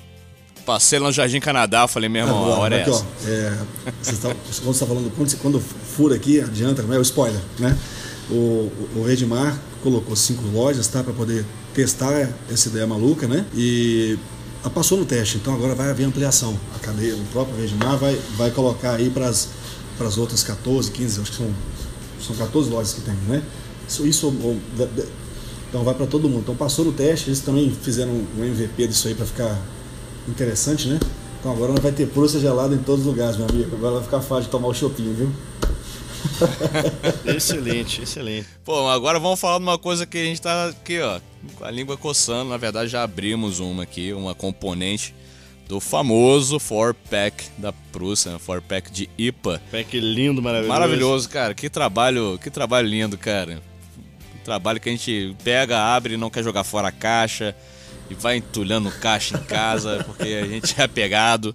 Passei lá no Jardim Canadá, falei, meu irmão, ah, a hora é aqui, é essa. Ó, é, tá, quando você tá falando, quando, quando fura aqui, adianta, não é o spoiler, né? O, o Redmar colocou cinco lojas tá, para poder testar essa ideia maluca, né? E passou no teste, então agora vai haver ampliação. A cadeia, o próprio Redmar vai, vai colocar aí para as outras 14, 15, acho que são, são 14 lojas que tem, né? Isso, isso então vai para todo mundo. Então passou no teste, eles também fizeram um MVP disso aí para ficar interessante, né? Então agora vai ter Prússia gelada em todos os lugares, meu amigo. Agora vai ficar fácil de tomar o chopinho, viu? excelente, excelente. Pô, agora vamos falar de uma coisa que a gente tá aqui, ó, com a língua coçando. Na verdade, já abrimos uma aqui, uma componente do famoso 4-pack da Prússia, né? 4-pack de IPA. Pack lindo, maravilhoso. Maravilhoso, cara. Que trabalho, que trabalho lindo, cara. trabalho que a gente pega, abre e não quer jogar fora a caixa e vai entulhando caixa em casa, porque a gente é apegado.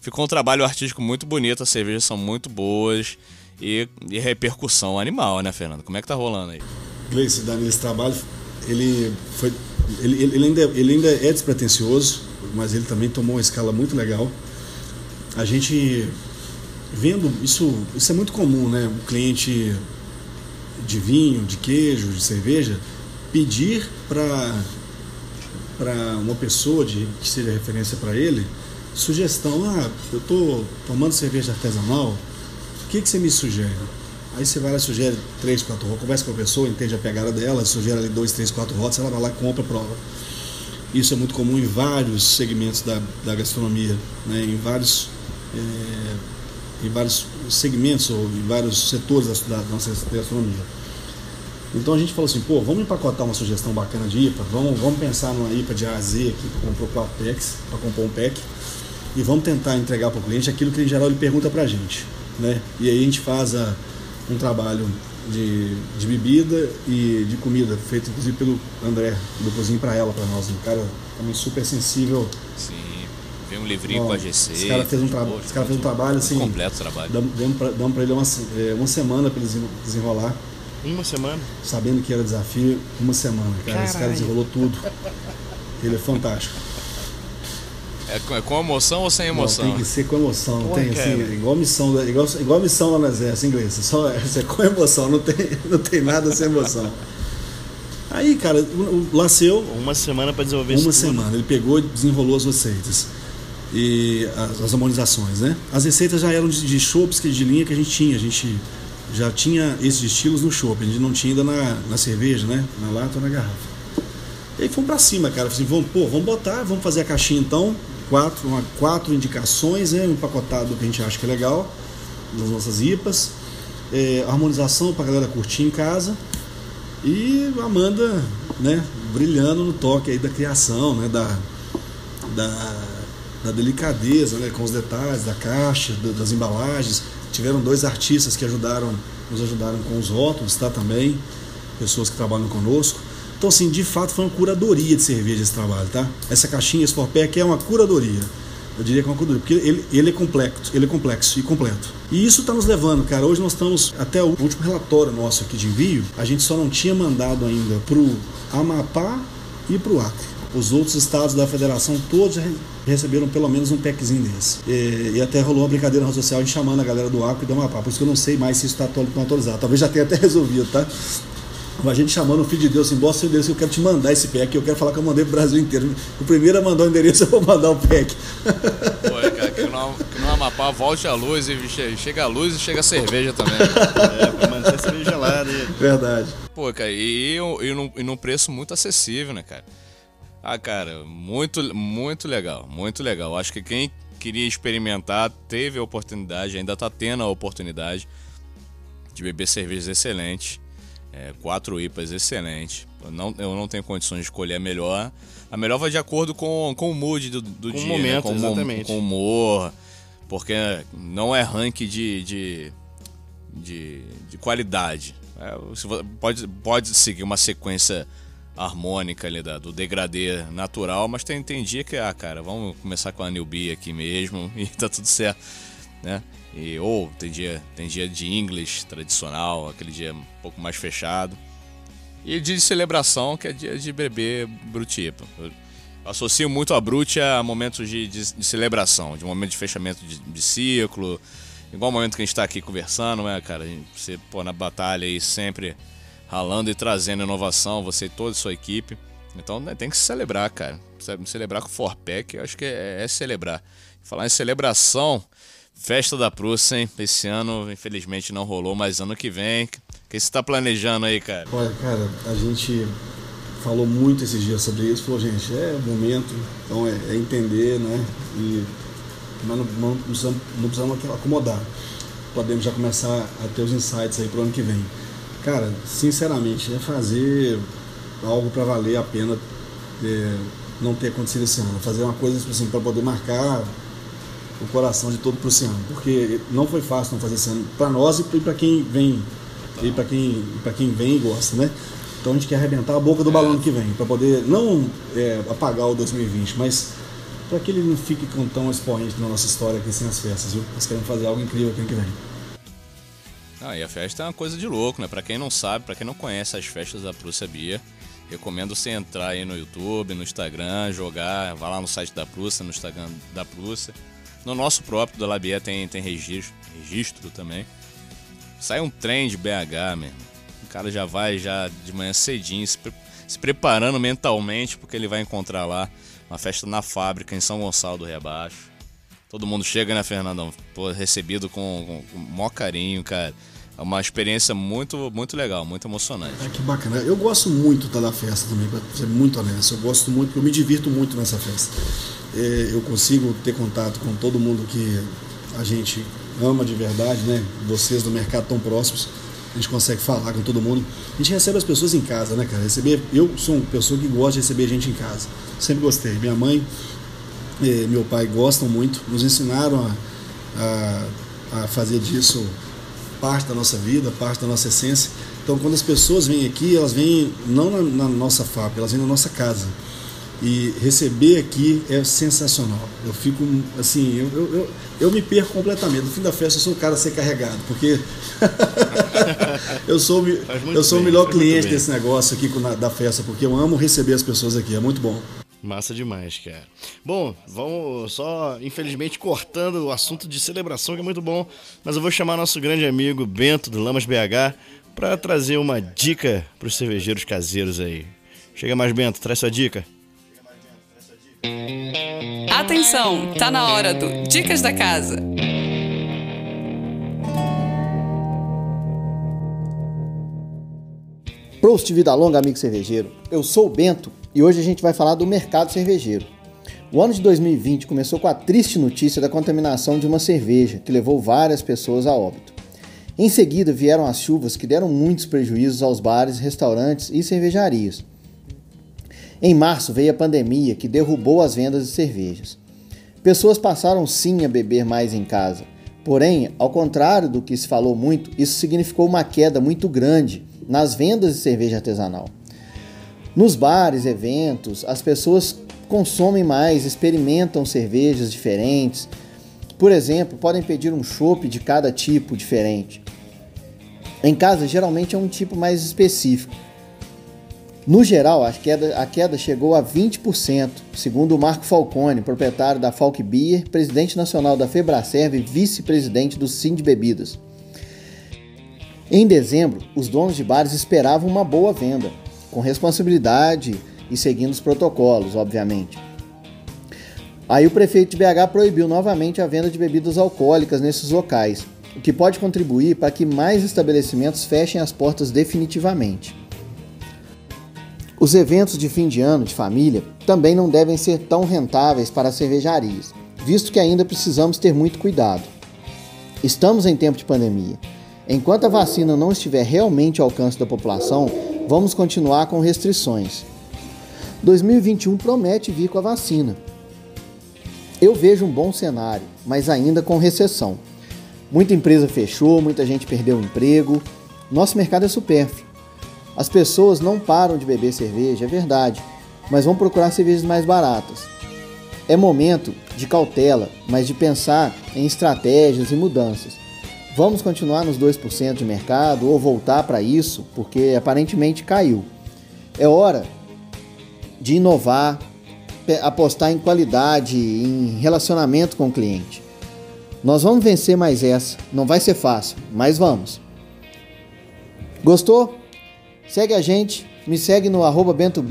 Ficou um trabalho artístico muito bonito, as cervejas são muito boas e, e repercussão animal, né, Fernando? Como é que tá rolando aí? Gleice, Dani, esse trabalho, ele foi. Ele, ele, ainda, ele ainda é despretensioso, mas ele também tomou uma escala muito legal. A gente vendo isso, isso é muito comum, né? O cliente de vinho, de queijo, de cerveja, pedir para para uma pessoa de, que seja referência para ele, sugestão, ah, eu estou tomando cerveja artesanal, que, que você me sugere? Aí você vai lá, sugere três, quatro rotas, conversa com a pessoa, entende a pegada dela, sugere ali dois, três, quatro rotas, ela vai lá, compra, prova. Isso é muito comum em vários segmentos da, da gastronomia, né? em, vários, é, em vários segmentos ou em vários setores da, da nossa gastronomia. Então a gente falou assim, pô, vamos empacotar uma sugestão bacana de IPA, vamos, vamos pensar numa IPA de A a Z aqui para comprar quatro packs, para comprar um pack, e vamos tentar entregar para o cliente aquilo que em geral ele pergunta para a gente. Né? E aí a gente faz a, um trabalho de, de bebida e de comida, feito inclusive pelo André, do Cozinho para Ela, para nós. Um cara também super sensível. Sim, vem um livrinho Ó, com a GC. Esse cara fez um, tra esse cara fez um trabalho assim. Completo trabalho. Damos para ele uma, é, uma semana para ele desenrolar. Uma semana? Sabendo que era desafio, uma semana. Cara, esse cara desenrolou tudo. Ele é fantástico. É com emoção ou sem emoção? Não, tem que ser com emoção. Não tem, assim, é igual missão, igual, igual missão lá no exército inglês. Só é, é com emoção, não tem, não tem nada sem emoção. Aí, cara, o Laceu. Uma semana para desenvolver Uma semana. Ele pegou e desenrolou as receitas. E as, as harmonizações, né? As receitas já eram de, de chopps de linha que a gente tinha. A gente já tinha esses estilos no chopp, a gente não tinha ainda na, na cerveja, né? Na lata ou na garrafa. E aí fomos pra cima, cara. Assim, vamos, pô, vamos botar, vamos fazer a caixinha então. Quatro, uma, quatro indicações, né? Um empacotado que a gente acha que é legal, nas nossas IPAs. É, harmonização pra galera curtir em casa. E a Amanda, né, brilhando no toque aí da criação, né? Da, da, da delicadeza, né? Com os detalhes da caixa, das embalagens. Tiveram dois artistas que ajudaram, nos ajudaram com os rótulos, tá? Também. Pessoas que trabalham conosco. Então, assim, de fato foi uma curadoria de cerveja esse trabalho, tá? Essa caixinha, esse forpack é uma curadoria. Eu diria que é uma curadoria, porque ele, ele é complexo, ele é complexo e completo. E isso está nos levando, cara. Hoje nós estamos, até o último relatório nosso aqui de envio, a gente só não tinha mandado ainda pro Amapá e pro Acre. Os outros estados da federação todos receberam pelo menos um packzinho desse. E, e até rolou uma brincadeira na rede social chamando a galera do Acre e do Amapá. Por isso que eu não sei mais se isso está atualizado. Talvez já tenha até resolvido, tá? A gente chamando o filho de Deus, assim, bota seu endereço, eu quero te mandar esse pack, eu quero falar que eu mandei pro Brasil inteiro. O primeiro a mandar o endereço, eu vou mandar o pack. Pô, é, cara, que no, que no Amapá volte a luz e chega a luz e chega a cerveja também. é, pra manter a cerveja gelada. Verdade. Pô, cara, e, e, num, e num preço muito acessível, né, cara? Ah, cara, muito, muito legal, muito legal. Acho que quem queria experimentar teve a oportunidade, ainda tá tendo a oportunidade de beber cervejas excelentes. É, quatro IPAs excelente. Eu não, eu não tenho condições de escolher a melhor. A melhor vai de acordo com, com o mood do, do com dia, o momento, né? com, exatamente. com o humor. Porque não é ranking de, de, de, de qualidade. É, pode, pode seguir uma sequência harmônica ali da, do degradê natural, mas tem, tem dia que, ah, cara, vamos começar com a newbie aqui mesmo e tá tudo certo, né? E, ou tem dia, tem dia de English tradicional, aquele dia um pouco mais fechado. E dia de celebração, que é dia de beber brutipa. Eu associo muito a brute a momentos de, de, de celebração, de momento de fechamento de, de ciclo. Igual o momento que a gente está aqui conversando, né, cara? Você pô na batalha aí sempre ralando e trazendo inovação, você e toda a sua equipe. Então né, tem que celebrar, cara. Celebrar com o Forpack, eu acho que é, é celebrar. Falar em celebração, Festa da Prússia, hein? Esse ano, infelizmente, não rolou, mas ano que vem. O que você está planejando aí, cara? Olha, cara, a gente falou muito esses dias sobre isso. Falou, gente, é o momento, então é, é entender, né? E, mas não, não, precisamos, não precisamos acomodar. Podemos já começar a ter os insights aí para o ano que vem. Cara, sinceramente, é fazer algo para valer a pena é, não ter acontecido esse ano. Fazer uma coisa assim, para poder marcar o coração de todo prussiano, porque não foi fácil não fazer esse ano para nós e para quem vem e para quem para quem vem e gosta, né? Então a gente quer arrebentar a boca do balão que vem, para poder não é, apagar o 2020, mas para que ele não fique tão expoente na nossa história aqui sem as festas, viu? Nós queremos fazer algo incrível aqui que vem. Ah, e a festa é uma coisa de louco, né? Para quem não sabe, para quem não conhece as festas da Prússia Bia, recomendo você entrar aí no YouTube, no Instagram, jogar, vá lá no site da Prússia, no Instagram da Prússia no nosso próprio da Labia tem, tem registro, registro também. Sai um trem de BH, mesmo. O cara já vai já de manhã cedinho, se, pre se preparando mentalmente, porque ele vai encontrar lá uma festa na fábrica em São Gonçalo do Rebaixo. Todo mundo chega, né, Fernandão? Pô, recebido com, com, com maior carinho, cara. É uma experiência muito, muito legal, muito emocionante. É, que bacana. Eu gosto muito da festa também, pra ser muito honesto. Eu gosto muito, eu me divirto muito nessa festa. É, eu consigo ter contato com todo mundo que a gente ama de verdade, né? Vocês do mercado tão próximos. A gente consegue falar com todo mundo. A gente recebe as pessoas em casa, né, cara? Receber, eu sou uma pessoa que gosta de receber gente em casa. Sempre gostei. Minha mãe e meu pai gostam muito, nos ensinaram a, a, a fazer disso parte da nossa vida, parte da nossa essência. Então, quando as pessoas vêm aqui, elas vêm não na, na nossa fábrica, elas vêm na nossa casa. E receber aqui é sensacional. Eu fico assim, eu, eu, eu, eu, me perco completamente. No fim da festa eu sou o cara a ser carregado, porque eu sou, eu sou bem, o melhor cliente desse negócio aqui da festa, porque eu amo receber as pessoas aqui, é muito bom. Massa demais, cara. Bom, vamos só, infelizmente, cortando o assunto de celebração, que é muito bom, mas eu vou chamar nosso grande amigo Bento do Lamas BH para trazer uma dica para os cervejeiros caseiros aí. Chega mais, Bento, traz sua dica. Atenção, tá na hora do Dicas da Casa. Prost Vida Longa, amigo cervejeiro. Eu sou o Bento e hoje a gente vai falar do mercado cervejeiro. O ano de 2020 começou com a triste notícia da contaminação de uma cerveja que levou várias pessoas a óbito. Em seguida vieram as chuvas que deram muitos prejuízos aos bares, restaurantes e cervejarias. Em março veio a pandemia que derrubou as vendas de cervejas. Pessoas passaram sim a beber mais em casa. Porém, ao contrário do que se falou muito, isso significou uma queda muito grande nas vendas de cerveja artesanal. Nos bares, eventos, as pessoas consomem mais, experimentam cervejas diferentes. Por exemplo, podem pedir um chopp de cada tipo diferente. Em casa, geralmente é um tipo mais específico. No geral, a queda, a queda chegou a 20%, segundo Marco Falcone, proprietário da Falk Beer, presidente nacional da Febracerv e vice-presidente do Sim de Bebidas. Em dezembro, os donos de bares esperavam uma boa venda, com responsabilidade e seguindo os protocolos, obviamente. Aí o prefeito de BH proibiu novamente a venda de bebidas alcoólicas nesses locais, o que pode contribuir para que mais estabelecimentos fechem as portas definitivamente. Os eventos de fim de ano de família também não devem ser tão rentáveis para as cervejarias, visto que ainda precisamos ter muito cuidado. Estamos em tempo de pandemia. Enquanto a vacina não estiver realmente ao alcance da população, vamos continuar com restrições. 2021 promete vir com a vacina. Eu vejo um bom cenário, mas ainda com recessão. Muita empresa fechou, muita gente perdeu o emprego. Nosso mercado é supérfluo. As pessoas não param de beber cerveja, é verdade, mas vão procurar cervejas mais baratas. É momento de cautela, mas de pensar em estratégias e mudanças. Vamos continuar nos 2% de mercado ou voltar para isso, porque aparentemente caiu. É hora de inovar, apostar em qualidade, em relacionamento com o cliente. Nós vamos vencer mais essa. Não vai ser fácil, mas vamos. Gostou? Segue a gente, me segue no arroba Bento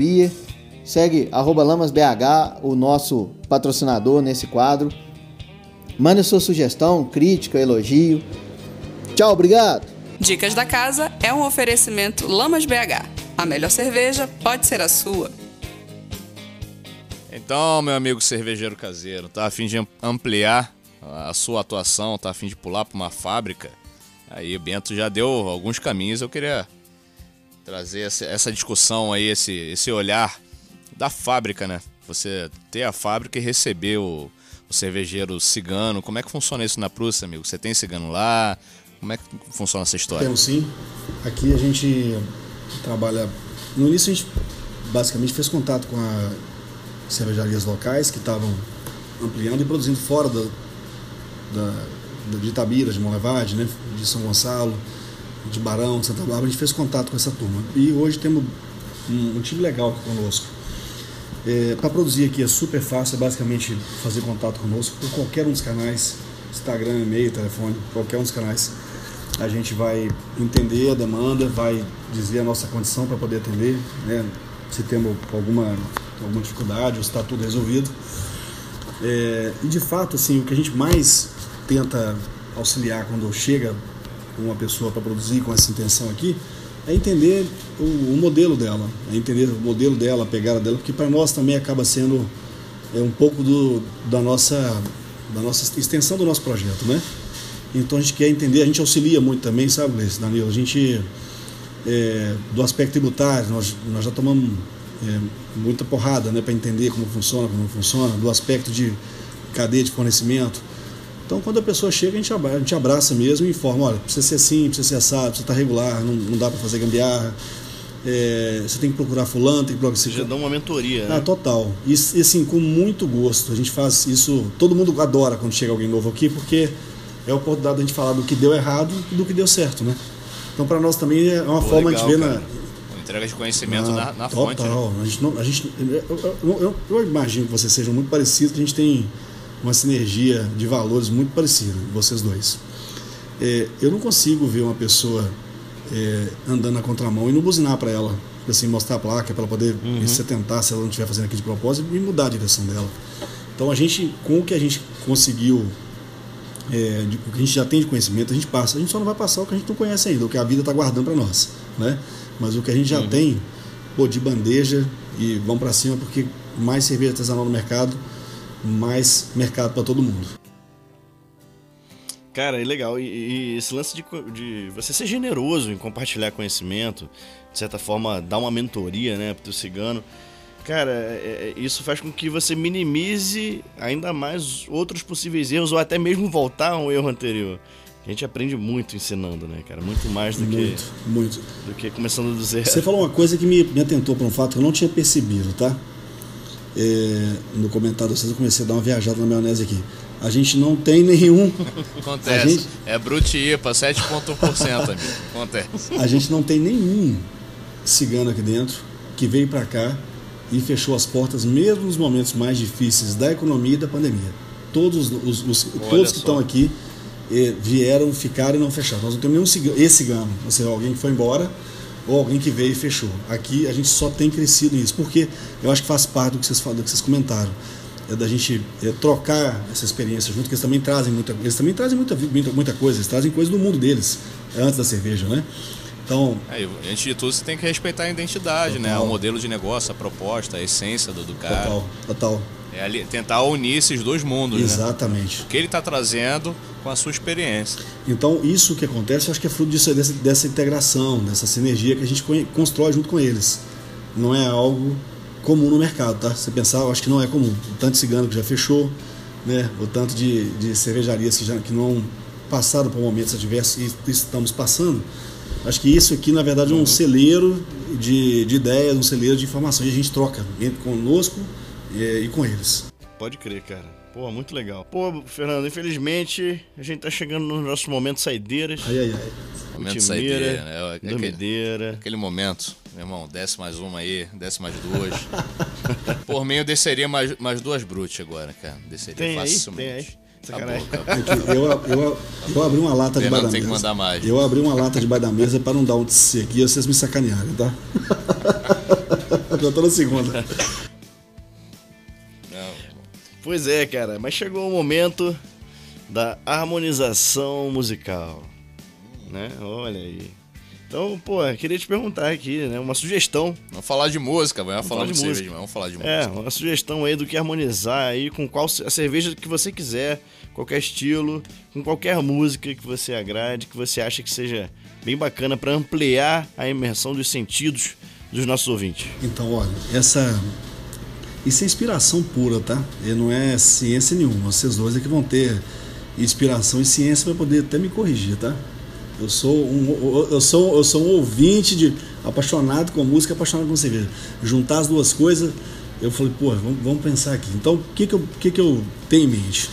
segue arroba LamasBH, o nosso patrocinador nesse quadro. Mande sua sugestão, crítica, elogio. Tchau, obrigado! Dicas da Casa é um oferecimento Lamas BH. A melhor cerveja pode ser a sua. Então, meu amigo cervejeiro caseiro, tá a fim de ampliar a sua atuação, tá a fim de pular para uma fábrica? Aí o Bento já deu alguns caminhos, eu queria trazer essa discussão aí, esse, esse olhar da fábrica, né? Você ter a fábrica e receber o, o cervejeiro cigano. Como é que funciona isso na Prússia, amigo? Você tem cigano lá? Como é que funciona essa história? Temos sim. Aqui a gente trabalha. No início a gente basicamente fez contato com as cervejarias locais que estavam ampliando e produzindo fora da, da, de Itabira, de Monlevade, né? de São Gonçalo, de Barão, de Santa Bárbara. A gente fez contato com essa turma. E hoje temos um, um time legal aqui conosco. É, Para produzir aqui é super fácil, é basicamente fazer contato conosco por qualquer um dos canais, Instagram, e-mail, telefone, qualquer um dos canais a gente vai entender a demanda, vai dizer a nossa condição para poder atender, né? se temos alguma, alguma dificuldade ou se está tudo resolvido. É, e de fato, assim, o que a gente mais tenta auxiliar quando chega uma pessoa para produzir com essa intenção aqui é entender o, o, modelo dela, é entender o modelo dela, a pegada dela, porque para nós também acaba sendo é, um pouco do, da, nossa, da nossa extensão do nosso projeto, né? Então a gente quer entender, a gente auxilia muito também, sabe, Danilo? A gente, é, do aspecto tributário, nós, nós já tomamos é, muita porrada né, para entender como funciona, como não funciona, do aspecto de cadeia de fornecimento. Então, quando a pessoa chega, a gente abraça, a gente abraça mesmo e informa: olha, precisa ser assim, precisa ser assado, precisa estar regular, não, não dá para fazer gambiarra. É, você tem que procurar fulano, tem que procurar... Você já dá uma mentoria, né? Ah, total. E, e assim, com muito gosto. A gente faz isso... Todo mundo adora quando chega alguém novo aqui, porque é a oportunidade de a gente falar do que deu errado e do que deu certo, né? Então, para nós também é uma Pô, forma legal, de ver cara. na entrega de conhecimento ah, na, na total. fonte. Né? A gente, não, a gente eu, eu, eu, imagino que vocês sejam muito parecidos, que a gente tem uma sinergia de valores muito parecida, vocês dois. É, eu não consigo ver uma pessoa é, andando na contramão e não buzinar para ela, assim, mostrar a placa para ela poder uhum. se atentar se ela não estiver fazendo aqui de propósito e mudar a direção dela. Então a gente, com o que a gente conseguiu, é, de, o que a gente já tem de conhecimento, a gente passa. A gente só não vai passar o que a gente não conhece ainda, o que a vida está guardando para nós, né? Mas o que a gente já uhum. tem, pô, de bandeja, e vamos para cima porque mais cerveja artesanal no mercado, mais mercado para todo mundo. Cara, é legal. E, e esse lance de, de, você ser generoso em compartilhar conhecimento, de certa forma dar uma mentoria, né, pro teu cigano. Cara, é, é, isso faz com que você minimize ainda mais outros possíveis erros ou até mesmo voltar a um erro anterior. A gente aprende muito ensinando, né, cara? Muito mais do muito, que. Muito. Do que começando do zero. Você falou uma coisa que me, me atentou para um fato que eu não tinha percebido, tá? É, no comentário vocês eu comecei a dar uma viajada na maionese aqui. A gente não tem nenhum. Acontece. Gente... É Brute IPA, 7,1%, amigo. Acontece. A gente não tem nenhum cigano aqui dentro que veio para cá e fechou as portas, mesmo nos momentos mais difíceis da economia e da pandemia. Todos, os, os todos que estão aqui eh, vieram, ficaram e não fecharam. Nós não temos nenhum cigano, esse cigano, ou seja, alguém que foi embora ou alguém que veio e fechou. Aqui a gente só tem crescido nisso, porque eu acho que faz parte do que vocês, do que vocês comentaram. É da gente é, trocar essa experiência junto, que eles também trazem muita, eles também trazem muita, muita, muita coisa, eles trazem coisas do mundo deles, antes da cerveja, né? Então, é, antes de tudo, você tem que respeitar a identidade, total. né? O modelo de negócio, a proposta, a essência do, do cara. Total, total. É ali, tentar unir esses dois mundos. Né? Exatamente. Né? O que ele está trazendo com a sua experiência. Então, isso que acontece, eu acho que é fruto disso, dessa, dessa integração, dessa sinergia que a gente constrói junto com eles. Não é algo comum no mercado, tá? Você pensar, eu acho que não é comum. O tanto de cigano que já fechou, né? o tanto de, de cervejarias que, já, que não passaram por momentos adversos e estamos passando. Acho que isso aqui, na verdade, é um uhum. celeiro de, de ideias, um celeiro de informação. E a gente troca entre conosco e, e com eles. Pode crer, cara. Pô, muito legal. Pô, Fernando, infelizmente a gente tá chegando no nosso momento saideiras. Ai, ai, ai. Momento saideira, né? É aquele, aquele momento, meu irmão, desce mais uma aí, desce mais duas. Por mim, eu desceria mais, mais duas brutes agora, cara. Desceria tem facilmente. Aí, tem aí. Tá bom, eu, eu, eu abri uma lata de da mesa. tem que mandar mais. Eu abri uma lata de da mesa para não dar um tc aqui vocês me sacanearem, tá? Já tô na segunda. Pois é, cara, mas chegou o momento da harmonização musical. Né? Olha aí. Então, pô, queria te perguntar aqui, né? Uma sugestão. Vamos falar de música, vamos, falar, de, de música. Cerveja, vamos falar de é, música. É, uma sugestão aí do que harmonizar aí com qual a cerveja que você quiser, qualquer estilo, com qualquer música que você agrade, que você acha que seja bem bacana para ampliar a imersão dos sentidos dos nossos ouvintes. Então, olha, essa isso é inspiração pura, tá? E não é ciência nenhuma. Vocês dois é que vão ter inspiração e ciência para poder até me corrigir, tá? Eu sou um, eu sou, eu sou um ouvinte de apaixonado com música, apaixonado com cerveja. Juntar as duas coisas, eu falei, pô, vamos, vamos pensar aqui. Então, o que que eu, que que eu tenho em mente?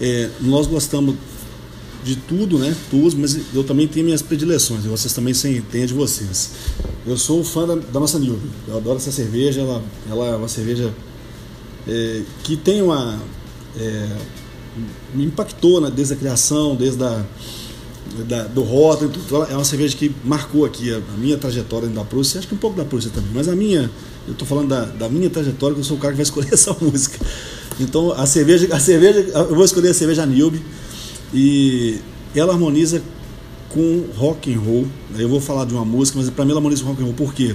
É, nós gostamos de tudo, né? Tudo, mas eu também tenho minhas predileções. Vocês também têm de vocês. Eu sou fã da, da nossa Nilve. Eu adoro essa cerveja. Ela, ela é uma cerveja é, que tem uma. É, me impactou né, desde a criação, desde a, da, do rótulo. É uma cerveja que marcou aqui a, a minha trajetória da Prússia. Acho que um pouco da Prússia também. Mas a minha. Eu estou falando da, da minha trajetória, que eu sou o cara que vai escolher essa música. Então a cerveja, a cerveja, eu vou escolher a cerveja Nilbe e ela harmoniza com rock and roll. Eu vou falar de uma música, mas para mim ela harmoniza com rock and roll. Por quê?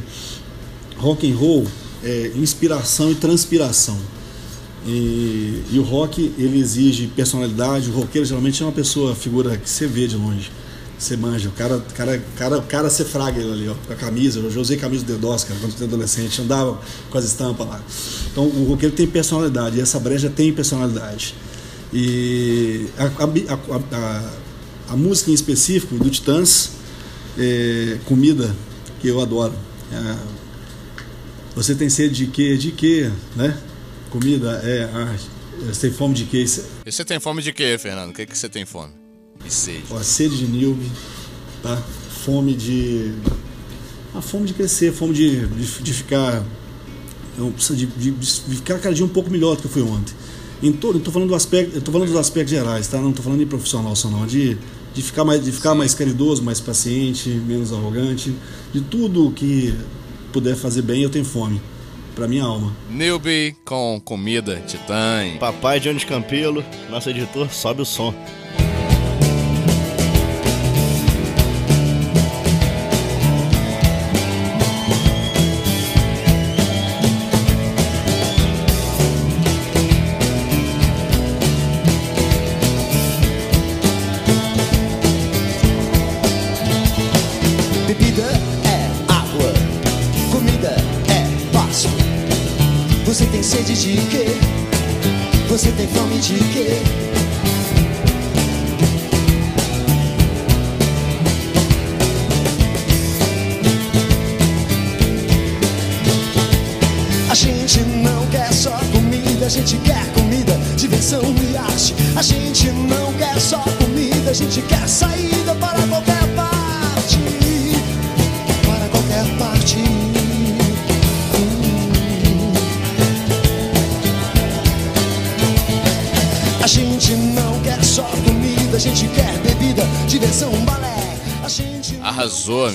Rock and roll é inspiração e transpiração. E, e, o rock ele exige personalidade. O roqueiro geralmente é uma pessoa, figura que você vê de longe, você manja. O cara, cara, cara, cara você fraga ali, ó, com a camisa. Eu já usei camisa do Dedos, cara, quando eu adolescente, andava com as estampas lá. Então o roqueiro tem personalidade e essa breja tem personalidade. E a, a, a, a música em específico do Titãs, é, comida, que eu adoro. É, você tem sede de quê? De quê? Né? Comida é. Ah, você tem fome de quê? E você tem fome de quê, Fernando? O que, que você tem fome? E sede? Ó, sede de Nilbe, tá? Fome de. A fome de crescer, fome de, de, de ficar. De, de, de, ficar cada dia um pouco melhor do que eu fui ontem em todo, estou falando do aspecto, estou falando dos aspectos gerais, tá? Não estou falando de profissional só não, de, de ficar mais, de ficar mais caridoso, mais paciente, menos arrogante, de tudo que puder fazer bem, eu tenho fome para minha alma. Newbie com comida titã. Papai Jones Campelo, nosso editor, sobe o som.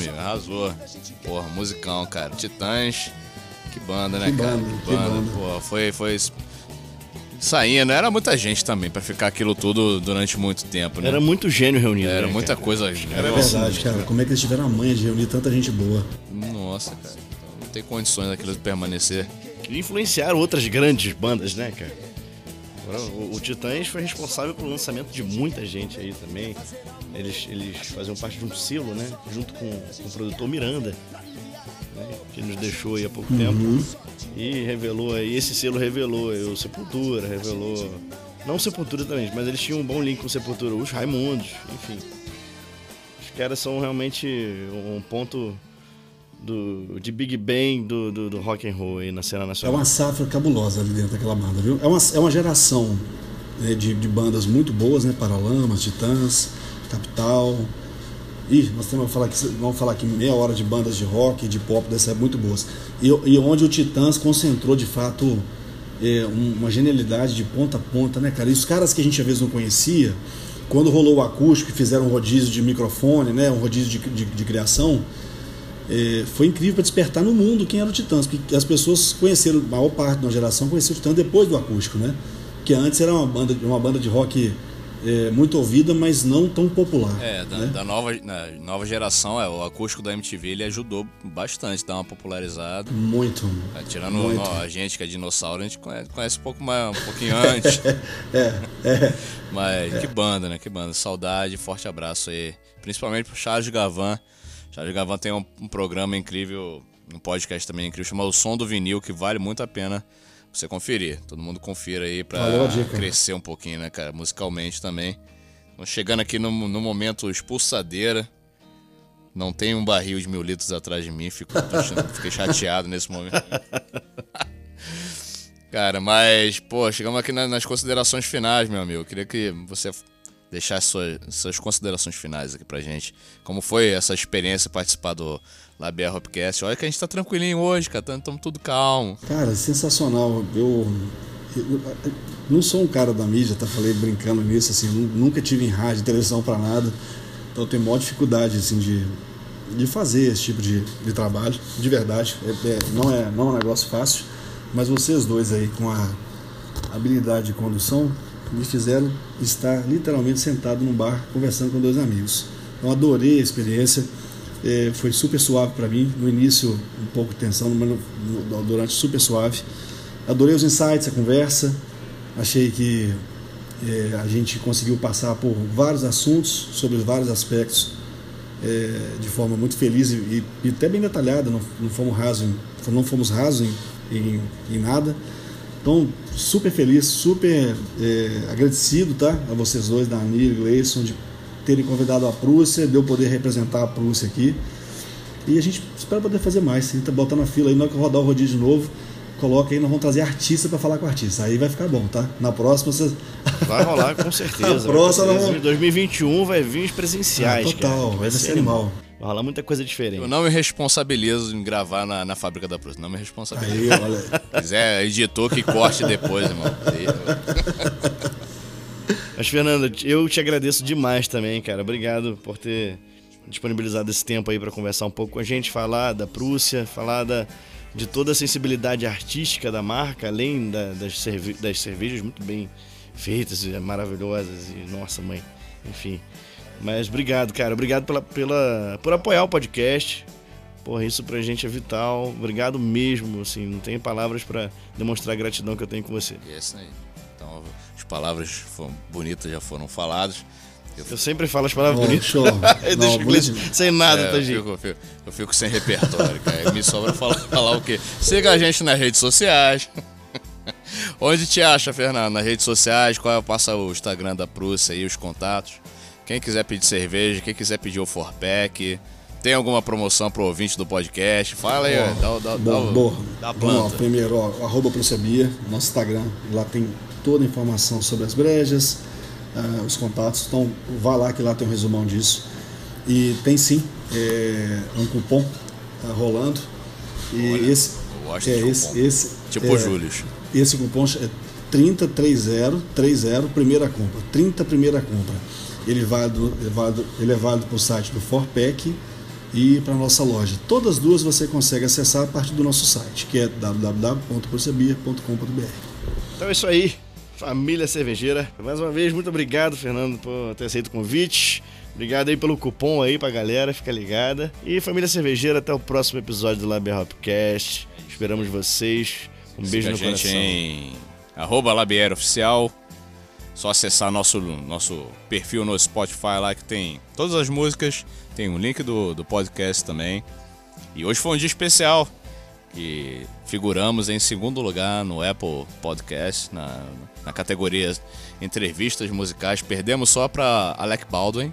Amigo, arrasou. Porra, musicão, cara. Titãs. Que banda, né, Que cara? banda, que banda. Porra, foi, foi saindo. Era muita gente também pra ficar aquilo tudo durante muito tempo, né? Era muito gênio reunido. Era né, muita cara? coisa. É Nossa, verdade, cara. Como é que eles tiveram a manha de reunir tanta gente boa? Nossa, cara. Não tem condições daquilo de permanecer. E influenciaram outras grandes bandas, né, cara? O, o Titãs foi responsável pelo lançamento de muita gente aí também. Eles, eles faziam parte de um selo, né? Junto com, com o produtor Miranda, né? que nos deixou aí há pouco tempo. E revelou aí, esse selo revelou o Sepultura, revelou. Não o Sepultura também, mas eles tinham um bom link com o Sepultura, os Raimundos, enfim. Os caras são realmente um ponto do, de Big Bang do, do, do rock and roll aí na cena É nacional. uma safra cabulosa ali dentro daquela banda, viu? É uma, é uma geração né, de, de bandas muito boas, né? Paralamas, Titãs, Capital. Ih, nós temos, vamos falar, aqui, vamos falar aqui meia hora de bandas de rock, de pop, dessas muito boas. E, e onde o Titãs concentrou de fato é, um- uma genialidade de ponta a ponta, né, cara? E os caras que a gente às vezes não conhecia, quando rolou o acústico e fizeram um rodízio de microfone, né? Um rodízio de, de, de criação, é, foi incrível para despertar no mundo quem era o Titãs, porque as pessoas conheceram, a maior parte da geração conheceu o Titãs depois do acústico, né? Que antes era uma banda, uma banda de rock é, muito ouvida, mas não tão popular. É, da, né? da nova, nova geração, é, o acústico da MTV ele ajudou bastante, dar uma popularizada. Muito. É, tirando Muito. a gente que é dinossauro, a gente conhece, conhece um pouco mais, um pouquinho antes. É, é. Mas que banda, né? Que banda. Saudade, forte abraço aí. Principalmente pro Charles Gavan. Charles Gavan tem um, um programa incrível, um podcast também incrível, chamado O Som do Vinil, que vale muito a pena você conferir. Todo mundo confira aí pra dica. crescer um pouquinho, né, cara? Musicalmente também. Então, chegando aqui no, no momento expulsadeira. Não tem um barril de mil litros atrás de mim, fico, fiquei chateado nesse momento. Cara, mas, pô, chegamos aqui na- nas considerações finais, meu amigo. Eu queria que você deixasse suas, suas considerações finais aqui pra gente. Como foi essa experiência participar do Labia Hopcast? Olha que a gente tá tranquilinho hoje, cara. Estamos tudo calmo. Cara, sensacional. Eu, eu- eu não sou um cara da mídia, tá? Falei brincando nisso, assim, nu- nunca tive em rádio, televisão pra nada. Então eu tenho maior dificuldade, assim, de, de fazer esse tipo de, de trabalho, de verdade. É- é- não, é, não é um negócio fácil, mas vocês dois aí com a habilidade de condução me fizeram estar literalmente sentado num bar conversando com dois amigos. Então adorei a experiência, eh, foi super suave para mim. No início um pouco de tensão, mas no- no- durante super suave. Adorei os insights, a conversa. Achei que eh, a gente conseguiu passar por vários assuntos sobre vários aspectos eh, de forma muito feliz e, e- até bem detalhada. Não, não fomos rasos, em, não fomos rasos em, em, em nada. Então, super feliz, super agradecido tá, a vocês dois, Dani e Gleison, de terem convidado a Prússia, de eu poder representar a Prússia aqui. E a gente espera poder fazer mais. A gente tá botando a fila aí, na hora que eu rodar o rodízio de novo, coloca aí, nós vamos trazer artista para falar com artista. Aí vai ficar bom, tá? Na próxima vocês. Vai rolar com certeza. A próxima vai vamos- 2021 vai vir os presenciais. Ah, total, cara. vai ser animal. Vai rolar muita coisa diferente. Eu não me responsabilizo em gravar na, na fábrica da Prússia. Não me responsabilizo. Aí, olha. Se quiser, editor que corte depois, irmão. Aí, Mas, Fernando, eu te agradeço demais também, cara. Obrigado por ter disponibilizado esse tempo aí para conversar um pouco com a gente, falar da Prússia, falar da, de toda a sensibilidade artística da marca, além da- das, cerve- das cervejas muito bem feitas e maravilhosas. E nossa, mãe, enfim. Mas obrigado, cara. Obrigado pela, pela, por apoiar o podcast. Porra, isso pra gente é vital. Obrigado mesmo, assim, não tenho palavras para demonstrar a gratidão que eu tenho com você. é isso aí. Então, palavras foram bonitas já foram faladas. Eu Eu sempre falo as palavras Ó, bonitas. show. Eu Não, deixo o inglês bonito. sem nada, É, tá, eu, gente? fico, eu, fico, eu fico sem repertório, cara. Me sobra falar, falar o quê? Siga a gente nas redes sociais. Onde te acha, Fernando? Nas redes sociais? Qual é, passa o Instagram da Prússia aí, os contatos? Quem quiser pedir cerveja, quem quiser pedir o Forpack, tem alguma promoção pro ouvinte do podcast? Fala aí, ó, dá, dá, Boa, dá, boa. dá Vamos lá, planta. primeiro, ó, arroba Procebia, nosso Instagram. Lá tem toda a informação sobre as brejas, ah, os contatos. Então, vá lá que lá tem um resumão disso. E tem sim é, um cupom ah, rolando. E Olha, esse, é, esse, esse Tipo é, Július. Esse cupom é 3030 30 primeira compra. 30 primeira compra. Ele, é válido, ele, é ele é válido para o site do Forpack e para nossa loja. Todas as duas você consegue acessar a partir do nosso site, que é www.procebia.com.br. Então é isso aí, família cervejeira. Mais uma vez, muito obrigado, Fernando, por ter aceito o convite. Obrigado aí pelo cupom aí pra galera, fica ligada. E família cervejeira, até o próximo episódio do Lab Hopcast. Esperamos vocês. Um beijo Siga no a gente coração. em arroba Labier Oficial. Só acessar nosso, nosso perfil no Spotify lá que tem todas as músicas. Tem um link do, do podcast também. E hoje foi um dia especial. Que figuramos em segundo lugar no Apple Podcast, na, na categoria entrevistas musicais. Perdemos só pra Alec Baldwin.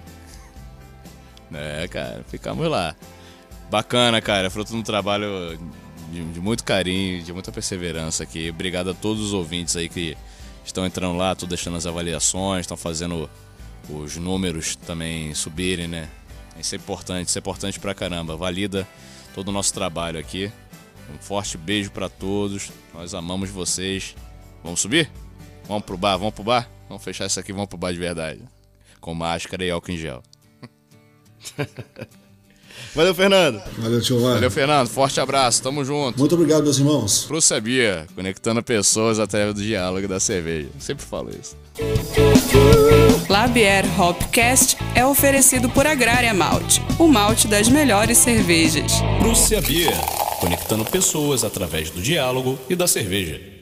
É, cara, ficamos lá. Bacana, cara. Fruto de um trabalho de, de muito carinho, de muita perseverança aqui. Obrigado a todos os ouvintes aí que estão entrando lá, estão deixando as avaliações, estão fazendo os números também subirem, né? Isso é importante, isso é importante pra caramba. Valida todo o nosso trabalho aqui. Um forte beijo pra todos. Nós amamos vocês. Vamos subir? Vamos pro bar, vamos pro bar? Vamos fechar isso aqui, vamos pro bar de verdade. Com máscara e álcool em gel. Valeu, Fernando. Valeu, tio Var. Valeu, Fernando. Forte abraço. Tamo junto. Muito obrigado, meus irmãos. Pro Sabia, conectando pessoas através do diálogo e da cerveja. Sempre falo isso. Labier Hopcast é oferecido por Agrária Malte, o malte das melhores cervejas. Prússia Beer, conectando pessoas através do diálogo e da cerveja.